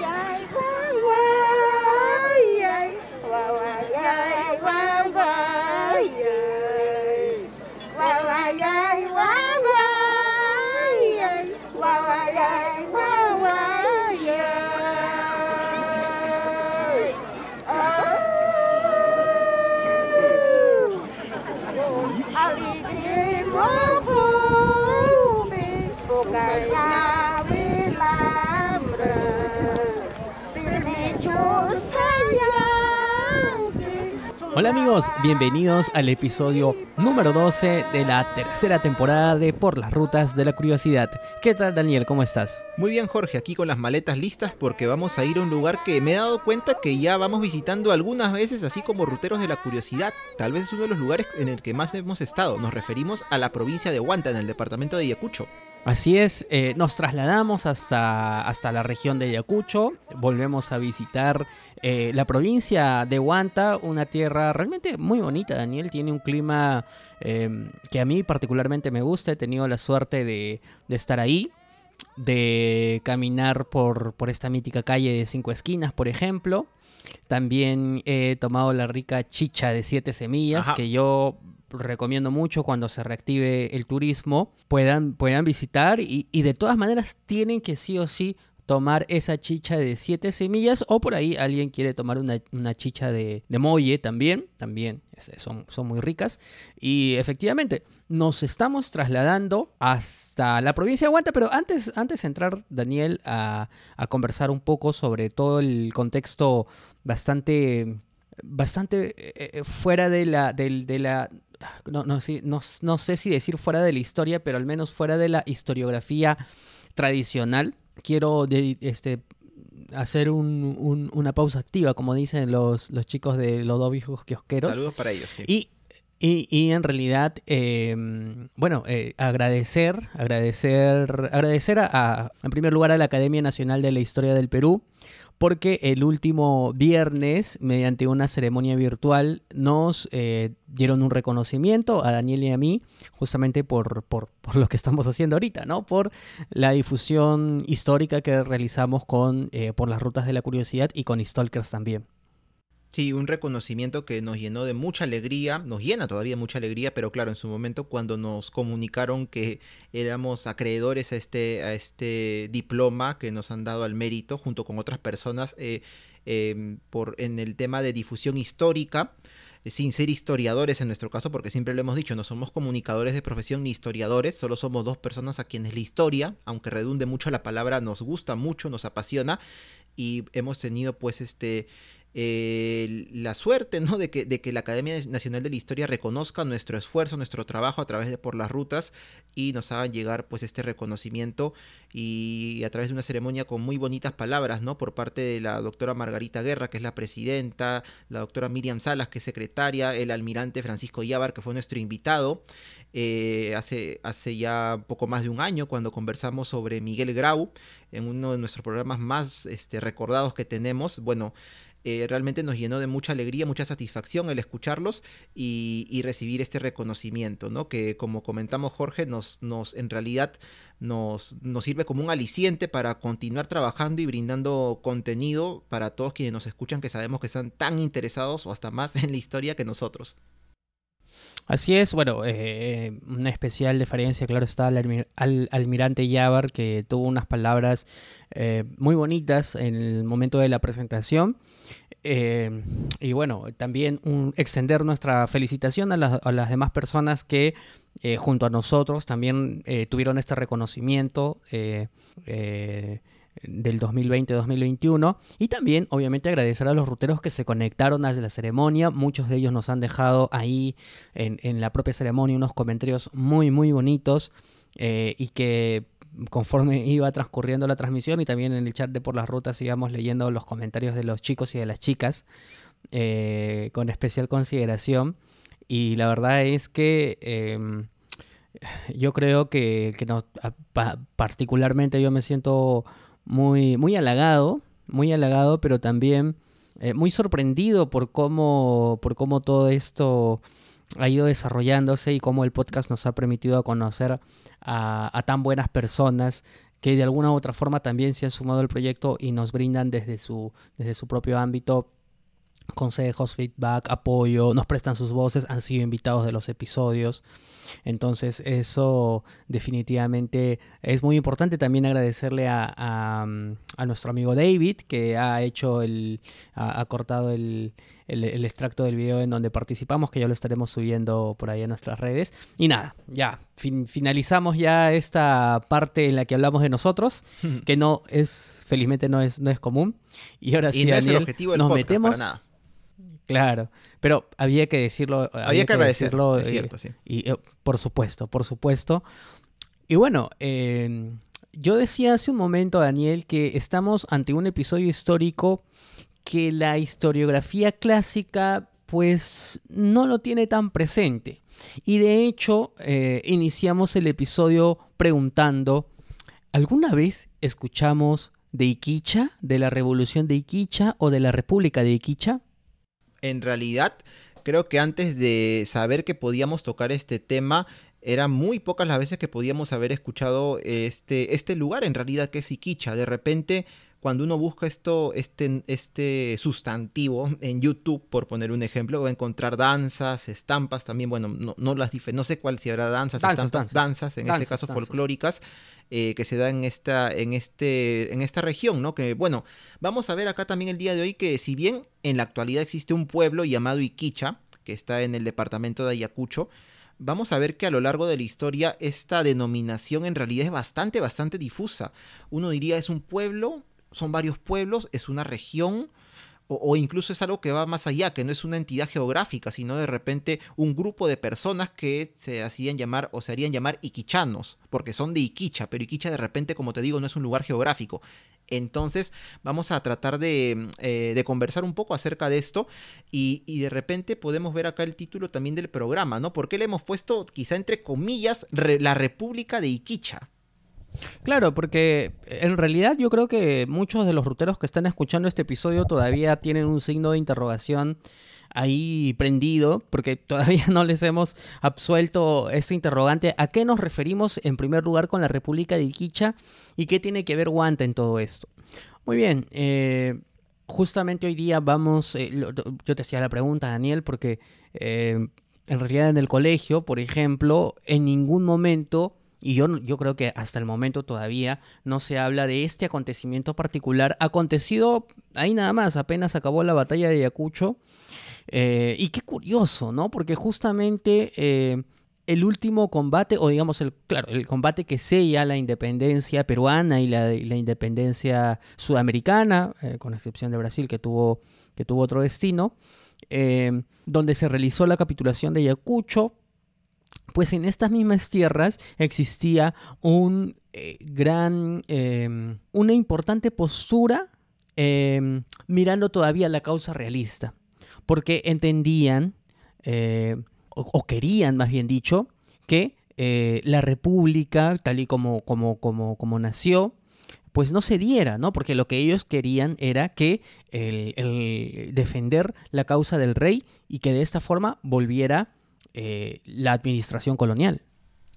vậy Hola amigos, bienvenidos al episodio número 12 de la tercera temporada de Por las Rutas de la Curiosidad. ¿Qué tal Daniel? ¿Cómo estás? Muy bien Jorge, aquí con las maletas listas porque vamos a ir a un lugar que me he dado cuenta que ya vamos visitando algunas veces así como ruteros de la curiosidad. Tal vez es uno de los lugares en el que más hemos estado. Nos referimos a la provincia de Huanta en el departamento de Ayacucho. Así es, eh, nos trasladamos hasta, hasta la región de Ayacucho, volvemos a visitar eh, la provincia de Huanta, una tierra realmente muy bonita, Daniel, tiene un clima em, que a mí particularmente me gusta, he tenido la suerte de, estar ahí, de caminar por, por esta mítica calle de cinco esquinas, por ejemplo. También he tomado la rica chicha de siete semillas, que yo recomiendo mucho cuando se reactive el turismo, puedan, puedan visitar y, de todas maneras tienen que sí o sí tomar esa chicha de siete semillas o por ahí alguien quiere tomar una, chicha de, de, molle también, también son, son muy ricas. Y efectivamente nos estamos trasladando hasta la provincia de Huanta, pero antes, antes de entrar Daniel a, a conversar un poco sobre todo el contexto bastante bastante eh, eh, fuera de la, de la no, no, no, sé si decir fuera de la historia, pero al menos fuera de la historiografía tradicional. Quiero este, hacer una pausa activa, como dicen los, los chicos de los dos viejos kiosqueros. Saludos para ellos, sí. Y, y, en realidad, em, bueno, eh, agradecer, agradecer, agradecer a, en primer lugar, a la Academia Nacional de la Historia del Perú, porque el último viernes, mediante una ceremonia virtual, nos eh, dieron un reconocimiento a Daniel y a mí, justamente por, por, lo que estamos haciendo ahorita, ¿no? Por la difusión histórica que realizamos con, eh, por las rutas de la curiosidad y con Stalkers también. Sí, un reconocimiento que nos llenó de mucha alegría, nos llena todavía mucha alegría, pero claro, en su momento cuando nos comunicaron que éramos acreedores a este, a este diploma que nos han dado al mérito junto con otras personas eh, em, por, en el tema de difusión histórica, sin ser historiadores en nuestro caso, porque siempre lo hemos dicho, no somos comunicadores de profesión ni historiadores, solo somos dos personas a quienes la historia, aunque redunde mucho la palabra, nos gusta mucho, nos apasiona y hemos tenido pues este eh, la suerte ¿no? de, que, de que la Academia Nacional de la Historia reconozca nuestro esfuerzo, nuestro trabajo a través de por las rutas y nos hagan llegar pues este reconocimiento y a través de una ceremonia con muy bonitas palabras ¿no? por parte de la doctora Margarita Guerra, que es la presidenta, la doctora Miriam Salas, que es secretaria, el almirante Francisco Yávar, que fue nuestro invitado. Eh, hace, hace ya poco más de un año cuando conversamos sobre Miguel Grau en uno de nuestros programas más este, recordados que tenemos. Bueno, eh, realmente nos llenó de mucha alegría, mucha satisfacción el escucharlos y, recibir este reconocimiento, ¿no? Que como comentamos Jorge, nos, nos en realidad nos, nos, sirve como un aliciente para continuar trabajando y brindando contenido para todos quienes nos escuchan que sabemos que están tan interesados o hasta más en la historia que nosotros. Así es, bueno, eh, una especial deferencia, claro está, al, almirante Yavar, que tuvo unas palabras eh, muy bonitas en el momento de la presentación. Eh, y bueno, también extender nuestra felicitación a, las demás personas que junto a nosotros también tuvieron este reconocimiento del 2020-2021 y también obviamente agradecer a los ruteros que se conectaron a la ceremonia, muchos de ellos nos han dejado ahí en, la propia ceremonia unos comentarios muy muy bonitos eh, y que conforme iba transcurriendo la transmisión y también en el chat de por las rutas íbamos leyendo los comentarios de los chicos y de las chicas eh, con especial consideración. Y la verdad es que em, yo creo que, particularmente yo me siento muy, muy halagado, muy halagado, pero también eh, muy sorprendido por cómo, por cómo todo esto ha ido desarrollándose y cómo el podcast nos ha permitido conocer a, tan buenas personas que de alguna u otra forma también se han sumado al proyecto y nos brindan desde su, desde su propio ámbito consejos, feedback, apoyo, nos prestan sus voces, han sido invitados de los episodios. Entonces eso definitivamente es muy importante. También agradecerle a, nuestro amigo David que ha hecho el, ha, cortado el, extracto del video en donde participamos, que ya lo estaremos subiendo por ahí a nuestras redes. Y nada, ya finalizamos ya esta parte en la que hablamos de nosotros, que no es, felizmente no es, no es común. Y ahora sí, nos metemos. Claro, pero había que decirlo. Había, que, agradecerlo. Es cierto, sí. Y, eh, por supuesto, por supuesto. Y bueno, em, yo decía hace un momento, Daniel, que estamos ante un episodio histórico que la historiografía clásica pues no lo tiene tan presente. Y de hecho, eh, iniciamos el episodio preguntando, ¿alguna vez escuchamos de Iquicha, de la revolución de Iquicha o de la República de Iquicha? En realidad creo que antes de saber que podíamos tocar este tema, eran muy pocas las veces que podíamos haber escuchado este, este lugar en realidad que es Iquicha. De repente, cuando uno busca esto, este, este sustantivo en YouTube, por poner un ejemplo, va a encontrar danzas, estampas también, bueno, no, no las no sé cuál si habrá danzas, estampas, danzas, en este caso folclóricas. Eh, que se da en esta, en, este, en esta región, ¿no? Que bueno, vamos a ver acá también el día de hoy que si bien en la actualidad existe un pueblo llamado Iquicha, que está en el departamento de Ayacucho, vamos a ver que a lo largo de la historia esta denominación en realidad es bastante, bastante difusa. Uno diría es un pueblo, son varios pueblos, es una región, o, incluso es algo que va más allá, que no es una entidad geográfica, sino de repente un grupo de personas que se hacían llamar o se harían llamar iquichanos, porque son de Iquicha, pero Iquicha de repente, como te digo, no es un lugar geográfico. Entonces vamos a tratar de, eh, conversar un poco acerca de esto y, y, de repente podemos ver acá el título también del programa, ¿no? ¿Por qué le hemos puesto quizá entre comillas la República de Iquicha? Claro, porque en realidad yo creo que muchos de los ruteros que están escuchando este episodio todavía tienen un signo de interrogación ahí prendido, porque todavía no les hemos absuelto este interrogante. ¿A qué nos referimos en primer lugar con la República de Iquicha y qué tiene que ver Guanta en todo esto? Muy bien, eh, justamente hoy día vamos, eh, yo te hacía la pregunta, Daniel, porque eh, en realidad en el colegio, por ejemplo, en ningún momento y yo, yo creo que hasta el momento todavía no se habla de este acontecimiento particular. Acontecido ahí nada más, apenas acabó la batalla de Ayacucho. Eh, y qué curioso, ¿no? Porque justamente eh, el último combate, o digamos, el, claro, el combate que sella la independencia peruana y la, independencia sudamericana, eh, con excepción de Brasil, que tuvo, que tuvo otro destino, donde se realizó la capitulación de Ayacucho, pues en estas mismas tierras existía un eh, gran, em, una importante postura em, mirando todavía la causa realista, porque entendían, eh, o, querían más bien dicho, que eh, la república, tal y como, como, como, como nació, pues no se diera, ¿no? Porque lo que ellos querían era que defender la causa del rey y que de esta forma volviera eh, la administración colonial.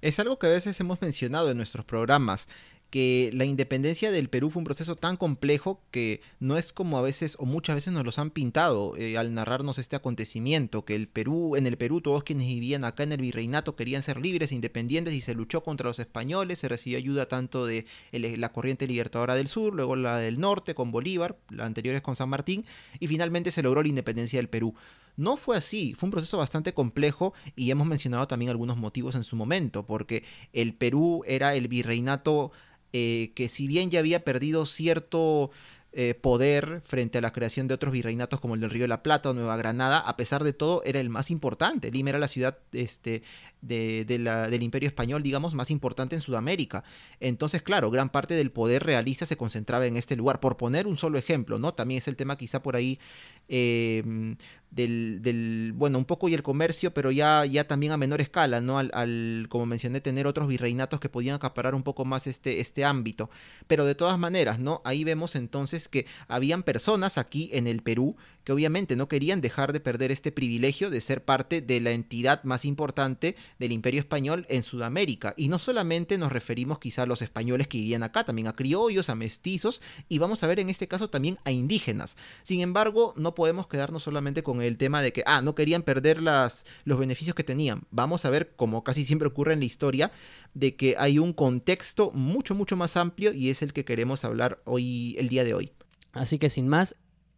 Es algo que a veces hemos mencionado en nuestros programas, que la independencia del Perú fue un proceso tan complejo que no es como a veces o muchas veces nos los han pintado eh, al narrarnos este acontecimiento, que el Perú, en el Perú todos quienes vivían acá en el virreinato querían ser libres, e independientes y se luchó contra los españoles, se recibió ayuda tanto de la corriente libertadora del sur, luego la del norte con Bolívar, la anterior es con San Martín y finalmente se logró la independencia del Perú. No fue así, fue un proceso bastante complejo y hemos mencionado también algunos motivos en su momento, porque el Perú era el virreinato eh, que si bien ya había perdido cierto eh, poder frente a la creación de otros virreinatos como el del Río de la Plata o Nueva Granada, a pesar de todo era el más importante. Lima era la ciudad este, de, del Imperio Español, digamos, más importante en Sudamérica. Entonces, claro, gran parte del poder realista se concentraba en este lugar. Por poner un solo ejemplo, ¿no? También es el tema quizá por ahí eh, del, bueno, un poco y el comercio, pero ya, ya también a menor escala, ¿no? Al, como mencioné, tener otros virreinatos que podían acaparar un poco más este, este ámbito. Pero de todas maneras, ¿no? Ahí vemos entonces que habían personas aquí en el Perú que obviamente no querían dejar de perder este privilegio de ser parte de la entidad más importante del imperio español en Sudamérica. Y no solamente nos referimos quizá a los españoles que vivían acá, también a criollos, a mestizos y vamos a ver en este caso también a indígenas. Sin embargo, no podemos quedarnos solamente con el tema de que, ah, no querían perder las, los beneficios que tenían. Vamos a ver, como casi siempre ocurre en la historia, de que hay un contexto mucho, mucho más amplio y es el que queremos hablar hoy, el día de hoy. Así que sin más,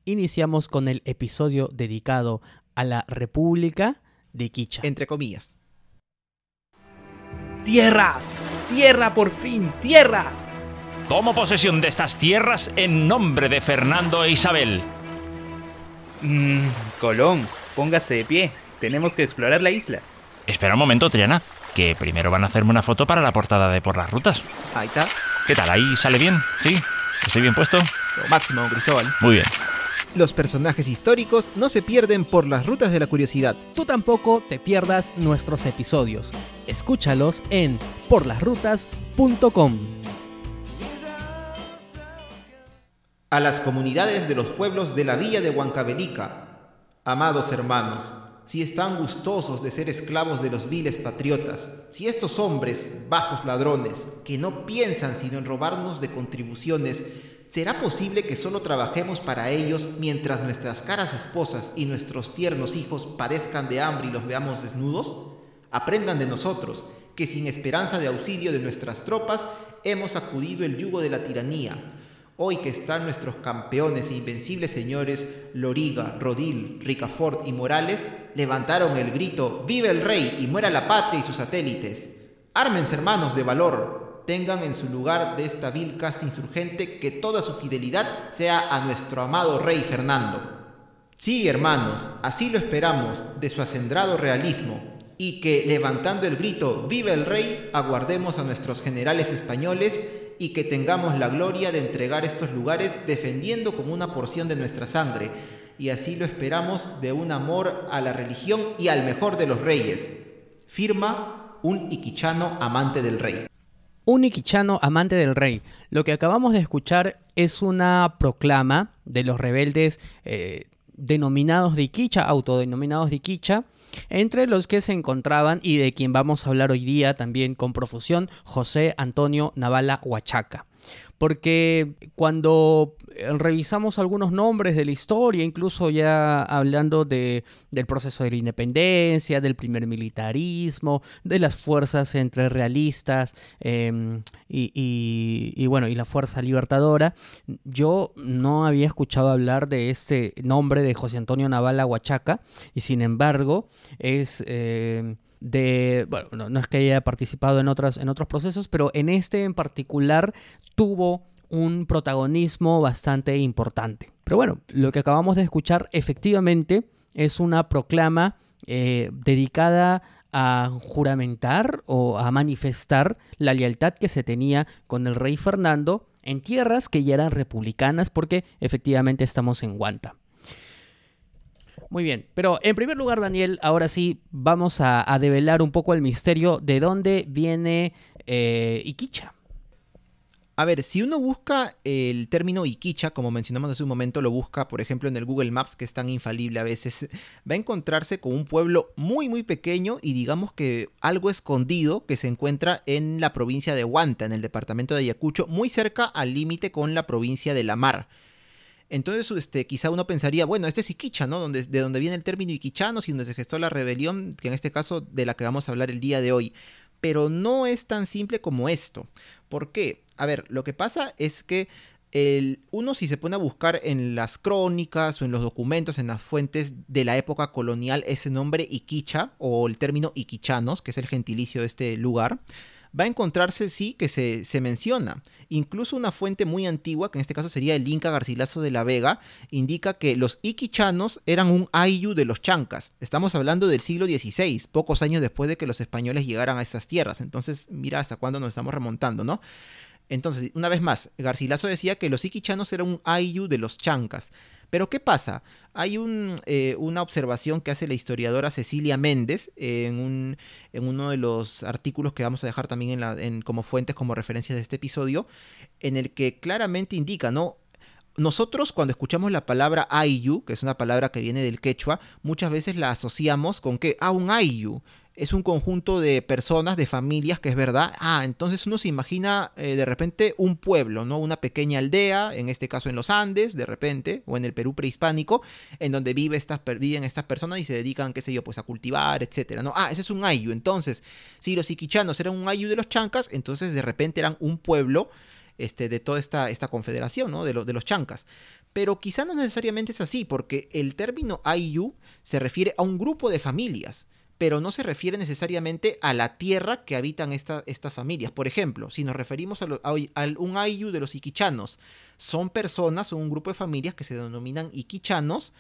iniciamos con el episodio dedicado a la República de Quicha. Entre comillas. ¡Tierra! ¡Tierra por fin! ¡Tierra! Tomo posesión de estas tierras en nombre de Fernando e Isabel. Mmm, Colón, póngase de pie. Tenemos que explorar la isla. Espera un momento, Triana, que primero van a hacerme una foto para la portada de Por las Rutas. Ahí está. ¿Qué tal? ¿Ahí sale bien? ¿Sí? ¿Estoy bien puesto? Lo máximo, Cristóbal. Muy bien. Los personajes históricos no se pierden por las rutas de la curiosidad. Tú tampoco te pierdas nuestros episodios. Escúchalos en porlasrutas.com. A las comunidades de los pueblos de la villa de Huancavelica, amados hermanos, si están gustosos de ser esclavos de los viles patriotas, si estos hombres, bajos ladrones, que no piensan sino en robarnos de contribuciones, ¿será posible que solo trabajemos para ellos mientras nuestras caras esposas y nuestros tiernos hijos padezcan de hambre y los veamos desnudos? Aprendan de nosotros, que sin esperanza de auxilio de nuestras tropas hemos acudido el yugo de la tiranía, Hoy que están nuestros campeones e invencibles señores Loriga, Rodil, Ricafort y Morales, levantaron el grito ¡Vive el rey y muera la patria y sus satélites! Ármense hermanos de valor, tengan en su lugar de esta vil casta insurgente que toda su fidelidad sea a nuestro amado rey Fernando. Sí, hermanos, así lo esperamos de su acendrado realismo, y que levantando el grito ¡Vive el rey! aguardemos a nuestros generales españoles y que tengamos la gloria de entregar estos lugares defendiendo como una porción de nuestra sangre, y así lo esperamos de un amor a la religión y al mejor de los reyes. Firma un iquichano amante del rey. Un iquichano amante del rey. Lo que acabamos de escuchar es una proclama de los rebeldes eh, denominados de Iquicha, autodenominados de Iquicha, entre los que se encontraban y de quien vamos a hablar hoy día también con profusión, José Antonio Navala Huachaca porque cuando revisamos algunos nombres de la historia, incluso ya hablando de, del proceso de la independencia, del primer militarismo, de las fuerzas entre realistas em, y, bueno, y la fuerza libertadora, yo no había escuchado hablar de este nombre de José Antonio Navala Huachaca, y sin embargo es... Em, de, bueno, no, es que haya participado en, otras, en otros procesos, pero en este en particular tuvo un protagonismo bastante importante. Pero bueno, lo que acabamos de escuchar efectivamente es una proclama eh, dedicada a juramentar o a manifestar la lealtad que se tenía con el rey Fernando en tierras que ya eran republicanas porque efectivamente estamos en Guanta. Muy bien, pero en primer lugar, Daniel, ahora sí vamos a, develar un poco el misterio de dónde viene eh, Iquicha. A ver, si uno busca el término Iquicha, como mencionamos hace un momento, lo busca, por ejemplo, en el Google Maps, que es tan infalible a veces, va a encontrarse con un pueblo muy, muy pequeño y digamos que algo escondido que se encuentra en la provincia de Huanta, en el departamento de Ayacucho, muy cerca al límite con la provincia de La Mar. Entonces, este, quizá uno pensaría, bueno, este es Iquicha, ¿no? De donde viene el término Iquichanos y donde se gestó la rebelión, que en este caso de la que vamos a hablar el día de hoy. Pero no es tan simple como esto. ¿Por qué? A ver, lo que pasa es que el, uno si se pone a buscar en las crónicas o en los documentos, en las fuentes de la época colonial, ese nombre Iquicha o el término Iquichanos, que es el gentilicio de este lugar, va a encontrarse, sí, que se, se, menciona. Incluso una fuente muy antigua, que en este caso sería el Inca Garcilaso de la Vega, indica que los iquichanos eran un ayu de los chancas. Estamos hablando del siglo XVI, pocos años después de que los españoles llegaran a estas tierras. Entonces, mira hasta cuándo nos estamos remontando, ¿no? Entonces, una vez más, Garcilaso decía que los iquichanos eran un ayu de los chancas. Pero ¿qué pasa? Hay eh, una observación que hace la historiadora Cecilia Méndez en, uno de los artículos que vamos a dejar también en como fuentes, como referencias de este episodio, en el que claramente indica, ¿no? nosotros cuando escuchamos la palabra ayu, que es una palabra que viene del quechua, muchas veces la asociamos con que, ah, un ayu, es un conjunto de personas, de familias, que es verdad. Ah, entonces uno se imagina eh, de repente un pueblo, ¿no? Una pequeña aldea, en este caso en los Andes, de repente, o en el Perú prehispánico, en donde vive estas, viven estas personas y se dedican, qué sé yo, pues a cultivar, etcétera, ¿no? Ah, ese es un ayu. Entonces, si los iquichanos eran un ayu de los chancas, entonces de repente eran un pueblo este, de toda esta, esta confederación, ¿no? De, de los chancas. Pero quizá no necesariamente es así, porque el término ayu se refiere a un grupo de familias pero no se refiere necesariamente a la tierra que habitan estas familias. Por ejemplo, si nos referimos a, un ayu de los iquichanos, son personas, son un grupo de familias que se denominan iquichanos,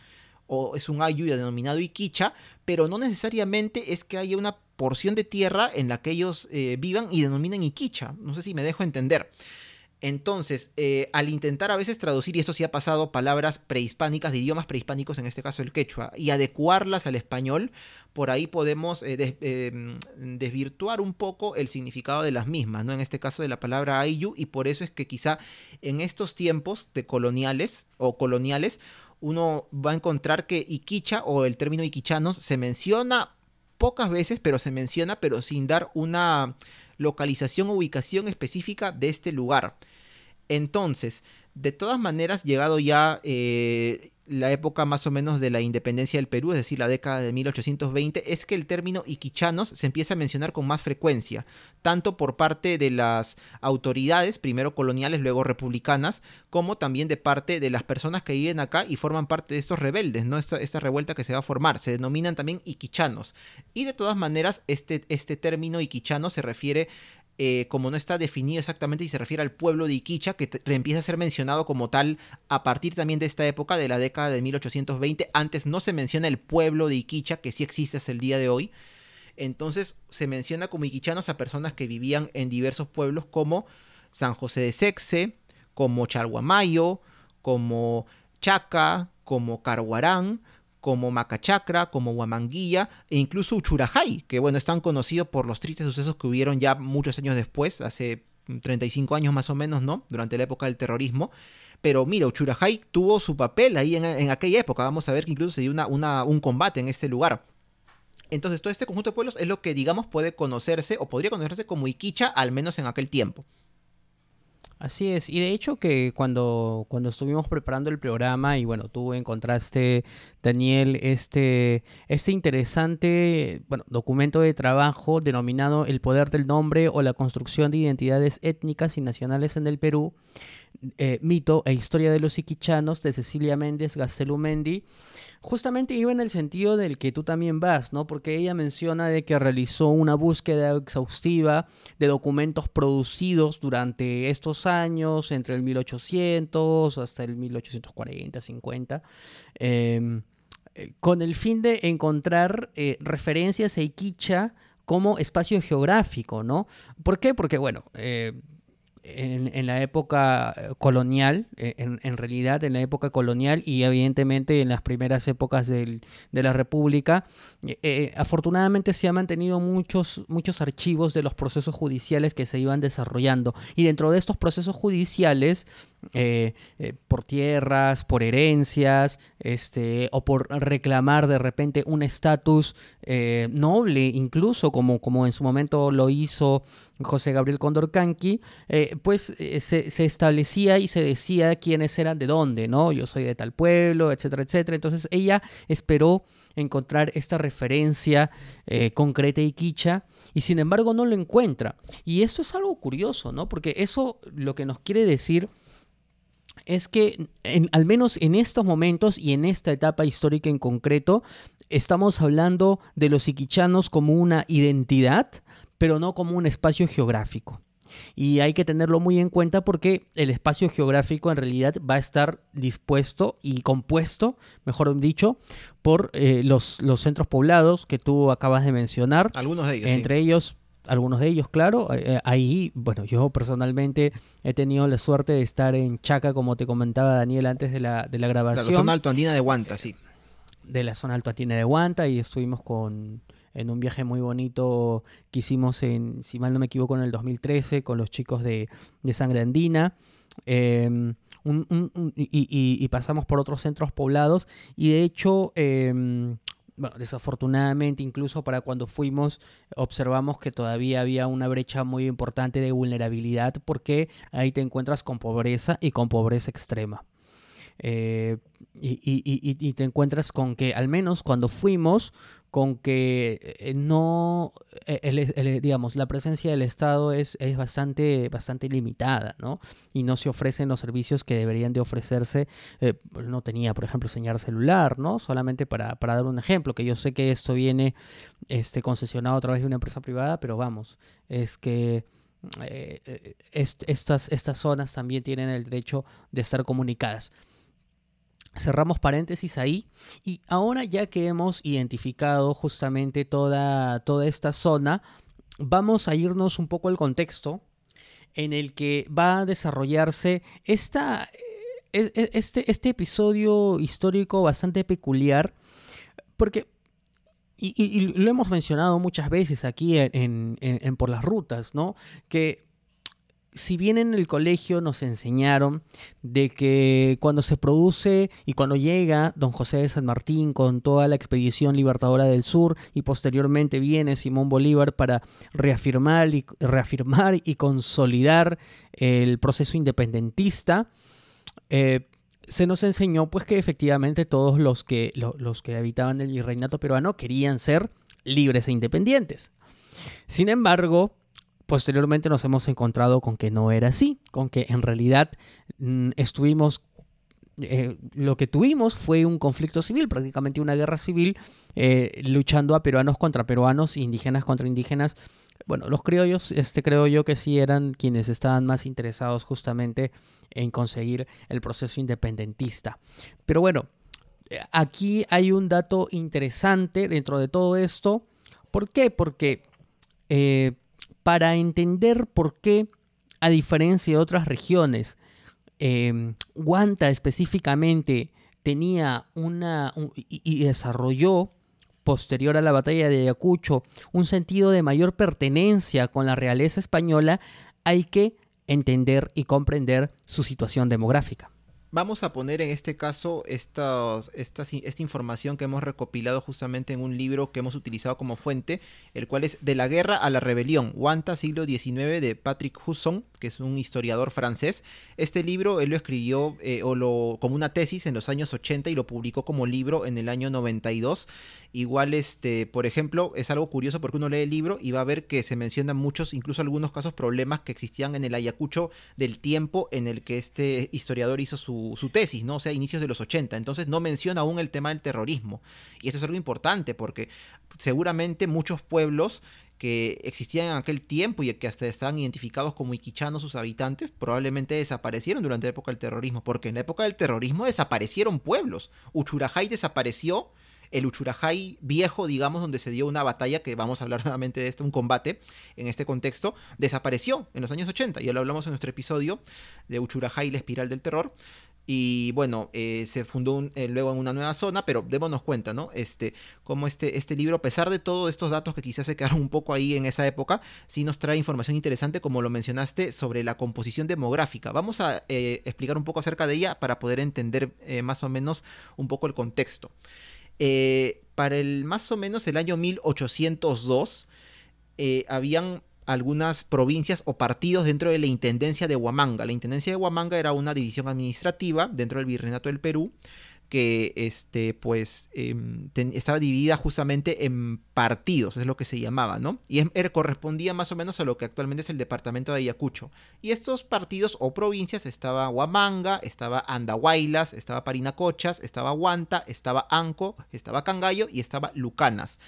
o es un ayu denominado iquicha, pero no necesariamente es que haya una porción de tierra en la que ellos eh, vivan y denominan iquicha. No sé si me dejo entender. Entonces, eh, al intentar a veces traducir, y esto sí ha pasado, palabras prehispánicas, de idiomas prehispánicos, en este caso el quechua, y adecuarlas al español, por ahí podemos eh, em, desvirtuar un poco el significado de las mismas, ¿no? En este caso de la palabra ayu, y por eso es que quizá en estos tiempos de coloniales o coloniales, uno va a encontrar que iquicha o el término iquichanos se menciona pocas veces, pero se menciona, pero sin dar una localización o ubicación específica de este lugar. Entonces, de todas maneras, llegado ya eh, la época más o menos de la independencia del Perú, es decir, la década de 1820, es que el término iquichanos se empieza a mencionar con más frecuencia, tanto por parte de las autoridades, primero coloniales, luego republicanas, como también de parte de las personas que viven acá y forman parte de estos rebeldes, ¿no? Esta, esta revuelta que se va a formar, se denominan también iquichanos. Y de todas maneras, este, este término iquichano se refiere eh, como no está definido exactamente y se refiere al pueblo de Iquicha, que empieza a ser mencionado como tal a partir también de esta época, de la década de 1820. Antes no se menciona el pueblo de Iquicha, que sí existe hasta el día de hoy. Entonces se menciona como iquichanos a personas que vivían en diversos pueblos como San José de Sexe, como Chalguamayo, como Chaca, como Carhuarán, como Macachacra, como Huamanguilla e incluso Uchurajay, que bueno, están conocidos por los tristes sucesos que hubieron ya muchos años después, hace 35 años más o menos, ¿no? Durante la época del terrorismo. Pero mira, Uchurajay tuvo su papel ahí en, aquella época. Vamos a ver que incluso se dio una, un combate en este lugar. Entonces, todo este conjunto de pueblos es lo que, digamos, puede conocerse o podría conocerse como Iquicha, al menos en aquel tiempo. Así es, y de hecho que cuando, cuando estuvimos preparando el programa y bueno, tú encontraste, Daniel, este, este interesante bueno, documento de trabajo denominado El poder del nombre o la construcción de identidades étnicas y nacionales en el Perú, eh, mito e historia de los iquichanos de Cecilia Méndez Gastelumendi, justamente iba en el sentido del que tú también vas, ¿no? Porque ella menciona de que realizó una búsqueda exhaustiva de documentos producidos durante estos años, entre el 1800 hasta el 1840, 50, em, eh, con el fin de encontrar eh, referencias a Iquicha como espacio geográfico, ¿no? ¿Por qué? Porque, bueno, eh, en, la época eh, colonial, eh, en, realidad en la época colonial y evidentemente en las primeras épocas de la República, eh, afortunadamente se han mantenido muchos, muchos archivos de los procesos judiciales que se iban desarrollando. Y dentro de estos procesos judiciales, por tierras, por herencias, este, o por reclamar de repente un estatus noble, incluso como, como en su momento lo hizo José Gabriel Condorcanqui, eh, pues eh, se, establecía y se decía quiénes eran de dónde, ¿no? Yo soy de tal pueblo, etcétera, etcétera. Entonces ella esperó encontrar esta referencia eh, concreta y quicha y sin embargo no lo encuentra. Y esto es algo curioso, ¿no? Porque eso lo que nos quiere decir es que al menos en estos momentos y en esta etapa histórica en concreto, estamos hablando de los iquichanos como una identidad, pero no como un espacio geográfico. Y hay que tenerlo muy en cuenta porque el espacio geográfico en realidad va a estar dispuesto y compuesto, mejor dicho, por eh, los, los, centros poblados que tú acabas de mencionar. Algunos de ellos. Entre ellos, algunos de ellos, claro. Eh, eh, ahí, bueno, yo personalmente he tenido la suerte de estar en Chaca, como te comentaba Daniel antes de la, de la grabación. De la zona altoandina de Huanta, sí. De la zona altoandina de Huanta y estuvimos con en un viaje muy bonito que hicimos en, si mal no me equivoco, en el 2013 con los chicos de, Sangre Andina. Em, y, pasamos por otros centros poblados y de hecho... Em, bueno, desafortunadamente incluso para cuando fuimos observamos que todavía había una brecha muy importante de vulnerabilidad porque ahí te encuentras con pobreza y con pobreza extrema. Eh, y, te encuentras con que al menos cuando fuimos, con que eh, no, eh, digamos, la presencia del Estado es, es, bastante, bastante limitada, ¿no? Y no se ofrecen los servicios que deberían de ofrecerse. no tenía, por ejemplo, señal celular, ¿no? Solamente para, para, dar un ejemplo, que yo sé que esto viene este, concesionado a través de una empresa privada, pero vamos, es que... estas, estas zonas también tienen el derecho de estar comunicadas. Cerramos paréntesis ahí y ahora ya que hemos identificado justamente toda, toda esta zona, vamos a irnos un poco al contexto en el que va a desarrollarse esta, e, e, este, este episodio histórico bastante peculiar, porque, y, lo hemos mencionado muchas veces aquí en, en Por las Rutas, ¿no? Que si bien en el colegio nos enseñaron de que cuando se produce y cuando llega don José de San Martín con toda la expedición libertadora del sur y posteriormente viene Simón Bolívar para reafirmar y, reafirmar y consolidar el proceso independentista, eh, se nos enseñó pues que efectivamente todos los que, los que habitaban el virreinato peruano querían ser libres e independientes. Sin embargo, Posteriormente nos hemos encontrado con que no era así, con que en realidad mm, estuvimos eh, lo que tuvimos fue un conflicto civil, prácticamente una guerra civil, eh, luchando a peruanos contra peruanos, indígenas contra indígenas. Bueno, los criollos, este creo yo que sí eran quienes estaban más interesados justamente en conseguir el proceso independentista. Pero bueno, aquí hay un dato interesante dentro de todo esto. ¿Por qué? Porque eh, para entender por qué, a diferencia de otras regiones, eh, Guanta específicamente tenía una y, desarrolló posterior a la batalla de Ayacucho un sentido de mayor pertenencia con la realeza española, hay que entender y comprender su situación demográfica. Vamos a poner en este caso esta, información que hemos recopilado justamente en un libro que hemos utilizado como fuente, el cual es De la guerra a la rebelión, Wanta, siglo XIX, de Patrick Husson, que es un historiador francés. Este libro él lo escribió eh, o lo, como una tesis en los años 80 y lo publicó como libro en el año 92. Igual, este, por ejemplo, es algo curioso porque uno lee el libro y va a ver que se mencionan muchos, incluso algunos casos, problemas que existían en el Ayacucho del tiempo en el que este historiador hizo su, su tesis, ¿no? O sea, inicios de los 80. Entonces no menciona aún el tema del terrorismo. Y eso es algo importante porque seguramente muchos pueblos que existían en aquel tiempo y que hasta estaban identificados como iquichanos sus habitantes, probablemente desaparecieron durante la época del terrorismo, porque en la época del terrorismo desaparecieron pueblos. Uchurajay desapareció el Uchurajay viejo, digamos, donde se dio una batalla, que vamos a hablar nuevamente de esto, un combate en este contexto, desapareció en los años 80. Ya lo hablamos en nuestro episodio de Uchurajay, la espiral del terror. Y bueno, eh, se fundó eh, luego en una nueva zona, pero démonos cuenta, ¿no? Este, como este, este libro, a pesar de todos estos datos que quizás se quedaron un poco ahí en esa época, sí nos trae información interesante, como lo mencionaste, sobre la composición demográfica. Vamos a eh, explicar un poco acerca de ella para poder entender más o menos un poco el contexto. Para el más o menos el año 1802, eh, habían algunas provincias o partidos dentro de la Intendencia de Huamanga. La Intendencia de Huamanga era una división administrativa dentro del Virreinato del Perú que este, pues, em, estaba dividida justamente en partidos, es lo que se llamaba, ¿no? Y er, correspondía más o menos a lo que actualmente es el departamento de Ayacucho. Y estos partidos o provincias estaba Huamanga, estaba Andahuaylas, estaba Parinacochas, estaba Huanta, estaba Anco, estaba Cangallo y estaba Lucanas.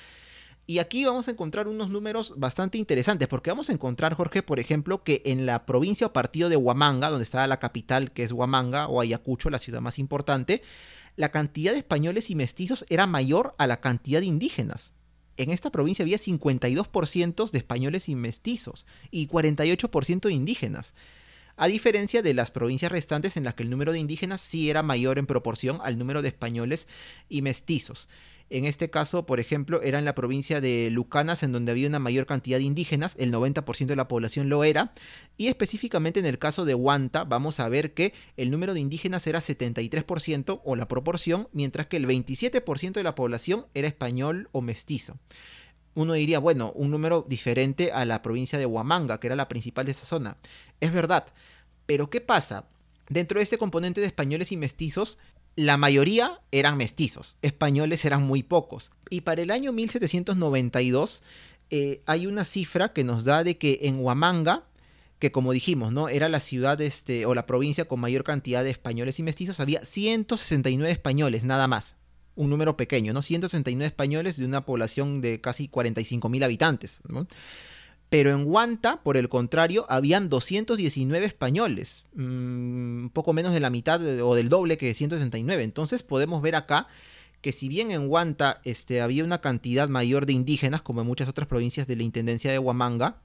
Y aquí vamos a encontrar unos números bastante interesantes, porque vamos a encontrar, Jorge, por ejemplo, que en la provincia o partido de Huamanga, donde estaba la capital, que es Huamanga, o Ayacucho, la ciudad más importante, la cantidad de españoles y mestizos era mayor a la cantidad de indígenas. En esta provincia había 52% de españoles y mestizos y 48% de indígenas. A diferencia de las provincias restantes en las que el número de indígenas sí era mayor en proporción al número de españoles y mestizos. En este caso, por ejemplo, era en la provincia de Lucanas, en donde había una mayor cantidad de indígenas, el 90% de la población lo era, y específicamente en el caso de Huanta, vamos a ver que el número de indígenas era 73% o la proporción, mientras que el 27% de la población era español o mestizo uno diría, bueno, un número diferente a la provincia de Huamanga, que era la principal de esa zona. Es verdad, pero ¿qué pasa? Dentro de este componente de españoles y mestizos, la mayoría eran mestizos, españoles eran muy pocos. Y para el año 1792 eh, hay una cifra que nos da de que en Huamanga, que como dijimos, ¿no? Era la ciudad este, o la provincia con mayor cantidad de españoles y mestizos, había 169 españoles, nada más. Un número pequeño, ¿no? 169 españoles de una población de casi 45 mil habitantes, ¿no? Pero en Huanta, por el contrario, habían 219 españoles, un mm, poco menos de la mitad o del doble que 169. Entonces podemos ver acá que si bien en Huanta este, había una cantidad mayor de indígenas, como en muchas otras provincias de la Intendencia de Huamanga,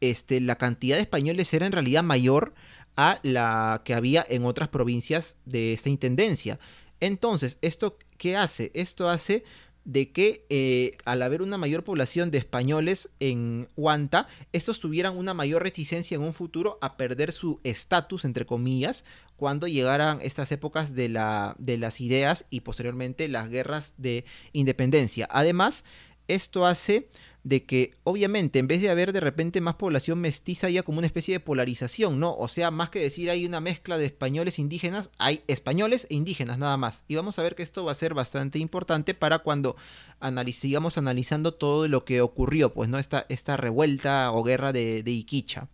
este, la cantidad de españoles era en realidad mayor a la que había en otras provincias de esta Intendencia. Entonces, ¿esto qué hace? Esto hace de que eh, al haber una mayor población de españoles en Huanta, estos tuvieran una mayor reticencia en un futuro a perder su estatus, entre comillas, cuando llegaran estas épocas de, la, de las ideas y posteriormente las guerras de independencia. Además, esto hace de que obviamente en vez de haber de repente más población mestiza haya como una especie de polarización, ¿no? O sea, más que decir hay una mezcla de españoles e indígenas, hay españoles e indígenas nada más. Y vamos a ver que esto va a ser bastante importante para cuando sigamos analizando todo lo que ocurrió, pues, ¿no? Esta, esta revuelta o guerra de, Iquicha.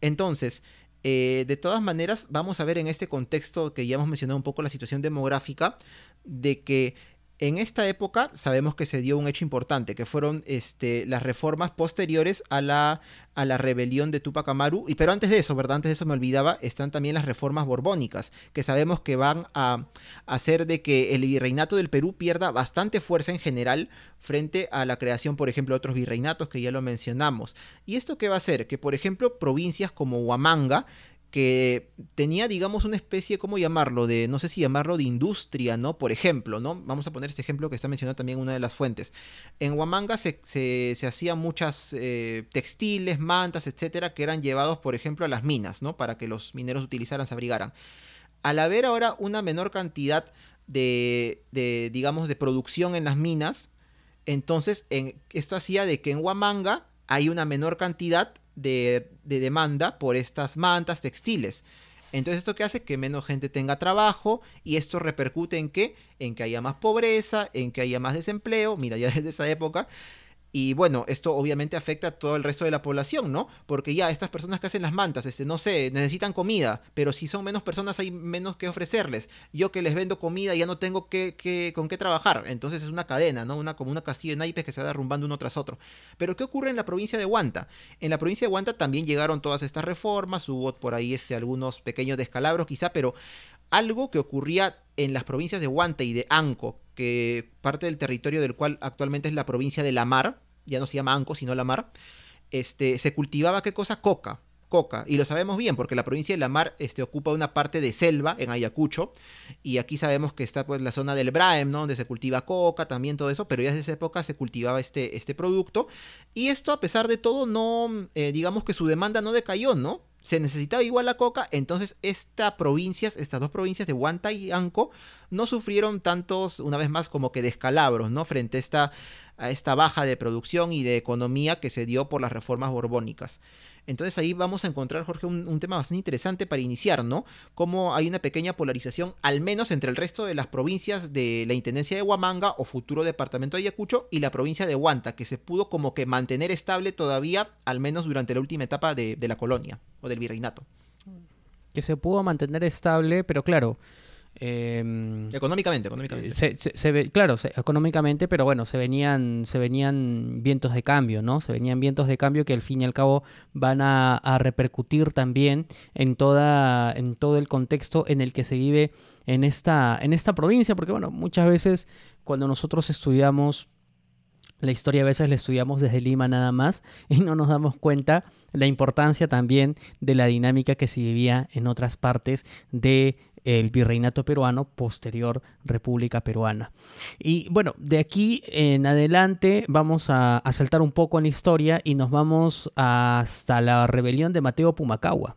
Entonces, eh, de todas maneras, vamos a ver en este contexto que ya hemos mencionado un poco la situación demográfica, de que en esta época sabemos que se dio un hecho importante, que fueron este, las reformas posteriores a la, a la rebelión de Tupac Amaru. Pero antes de eso, ¿verdad? Antes de eso me olvidaba, están también las reformas borbónicas, que sabemos que van a hacer de que el virreinato del Perú pierda bastante fuerza en general frente a la creación, por ejemplo, de otros virreinatos que ya lo mencionamos. ¿Y esto qué va a hacer? Que, por ejemplo, provincias como Huamanga, que tenía, digamos, una especie, ¿cómo llamarlo? De, no sé si llamarlo de industria, ¿no? Por ejemplo, ¿no? Vamos a poner este ejemplo que está mencionado también en una de las fuentes. En Huamanga se, se, hacían muchas eh, textiles, mantas, etcétera, que eran llevados, por ejemplo, a las minas, ¿no? Para que los mineros utilizaran, se abrigaran. Al haber ahora una menor cantidad de, de digamos, de producción en las minas, entonces en, esto hacía de que en Huamanga hay una menor cantidad de, demanda por estas mantas textiles. Entonces, ¿esto que hace? Que menos gente tenga trabajo y esto repercute en qué? En que haya más pobreza, en que haya más desempleo. Mira, ya desde esa época y bueno, esto obviamente afecta a todo el resto de la población, ¿no? Porque ya estas personas que hacen las mantas, este, no sé, necesitan comida, pero si son menos personas hay menos que ofrecerles. Yo que les vendo comida ya no tengo que, con qué trabajar. Entonces es una cadena, ¿no? Una, como una casilla de naipes que se va derrumbando uno tras otro. Pero ¿qué ocurre en la provincia de Huanta? En la provincia de Huanta también llegaron todas estas reformas, hubo por ahí este, algunos pequeños descalabros quizá, pero algo que ocurría en las provincias de Huanta y de Anco, que parte del territorio del cual actualmente es la provincia de La Mar, ya no se llama Anco, sino La Mar, este, se cultivaba qué cosa? Coca. Coca, y lo sabemos bien porque la provincia de La Mar este, ocupa una parte de selva en Ayacucho, y aquí sabemos que está pues la zona del Braem, ¿no? donde se cultiva coca, también todo eso, pero ya desde esa época se cultivaba este, este producto, y esto a pesar de todo no, eh, digamos que su demanda no decayó, ¿no? se necesitaba igual la coca, entonces estas provincias, estas dos provincias de Huanta y Anco, no sufrieron tantos, una vez más, como que descalabros, ¿no? Frente esta, a esta baja de producción y de economía que se dio por las reformas borbónicas. Entonces ahí vamos a encontrar, Jorge, un, tema bastante interesante para iniciar, ¿no? Cómo hay una pequeña polarización, al menos entre el resto de las provincias de la Intendencia de Huamanga o futuro departamento de Ayacucho y la provincia de Huanta, que se pudo como que mantener estable todavía, al menos durante la última etapa de, la colonia o del virreinato. Que se pudo mantener estable, pero claro, Em, económicamente, económicamente. Se, ve, claro, económicamente, pero bueno, se venían, se venían vientos de cambio, ¿no? Se venían vientos de cambio que al fin y al cabo van a, repercutir también en toda, en todo el contexto en el que se vive en esta, en esta provincia, porque bueno, muchas veces cuando nosotros estudiamos la historia a veces la estudiamos desde Lima nada más y no nos damos cuenta la importancia también de la dinámica que se vivía en otras partes de el virreinato peruano, posterior República Peruana. Y bueno, de aquí en adelante vamos a, saltar un poco en la historia y nos vamos hasta la rebelión de Mateo Pumacagua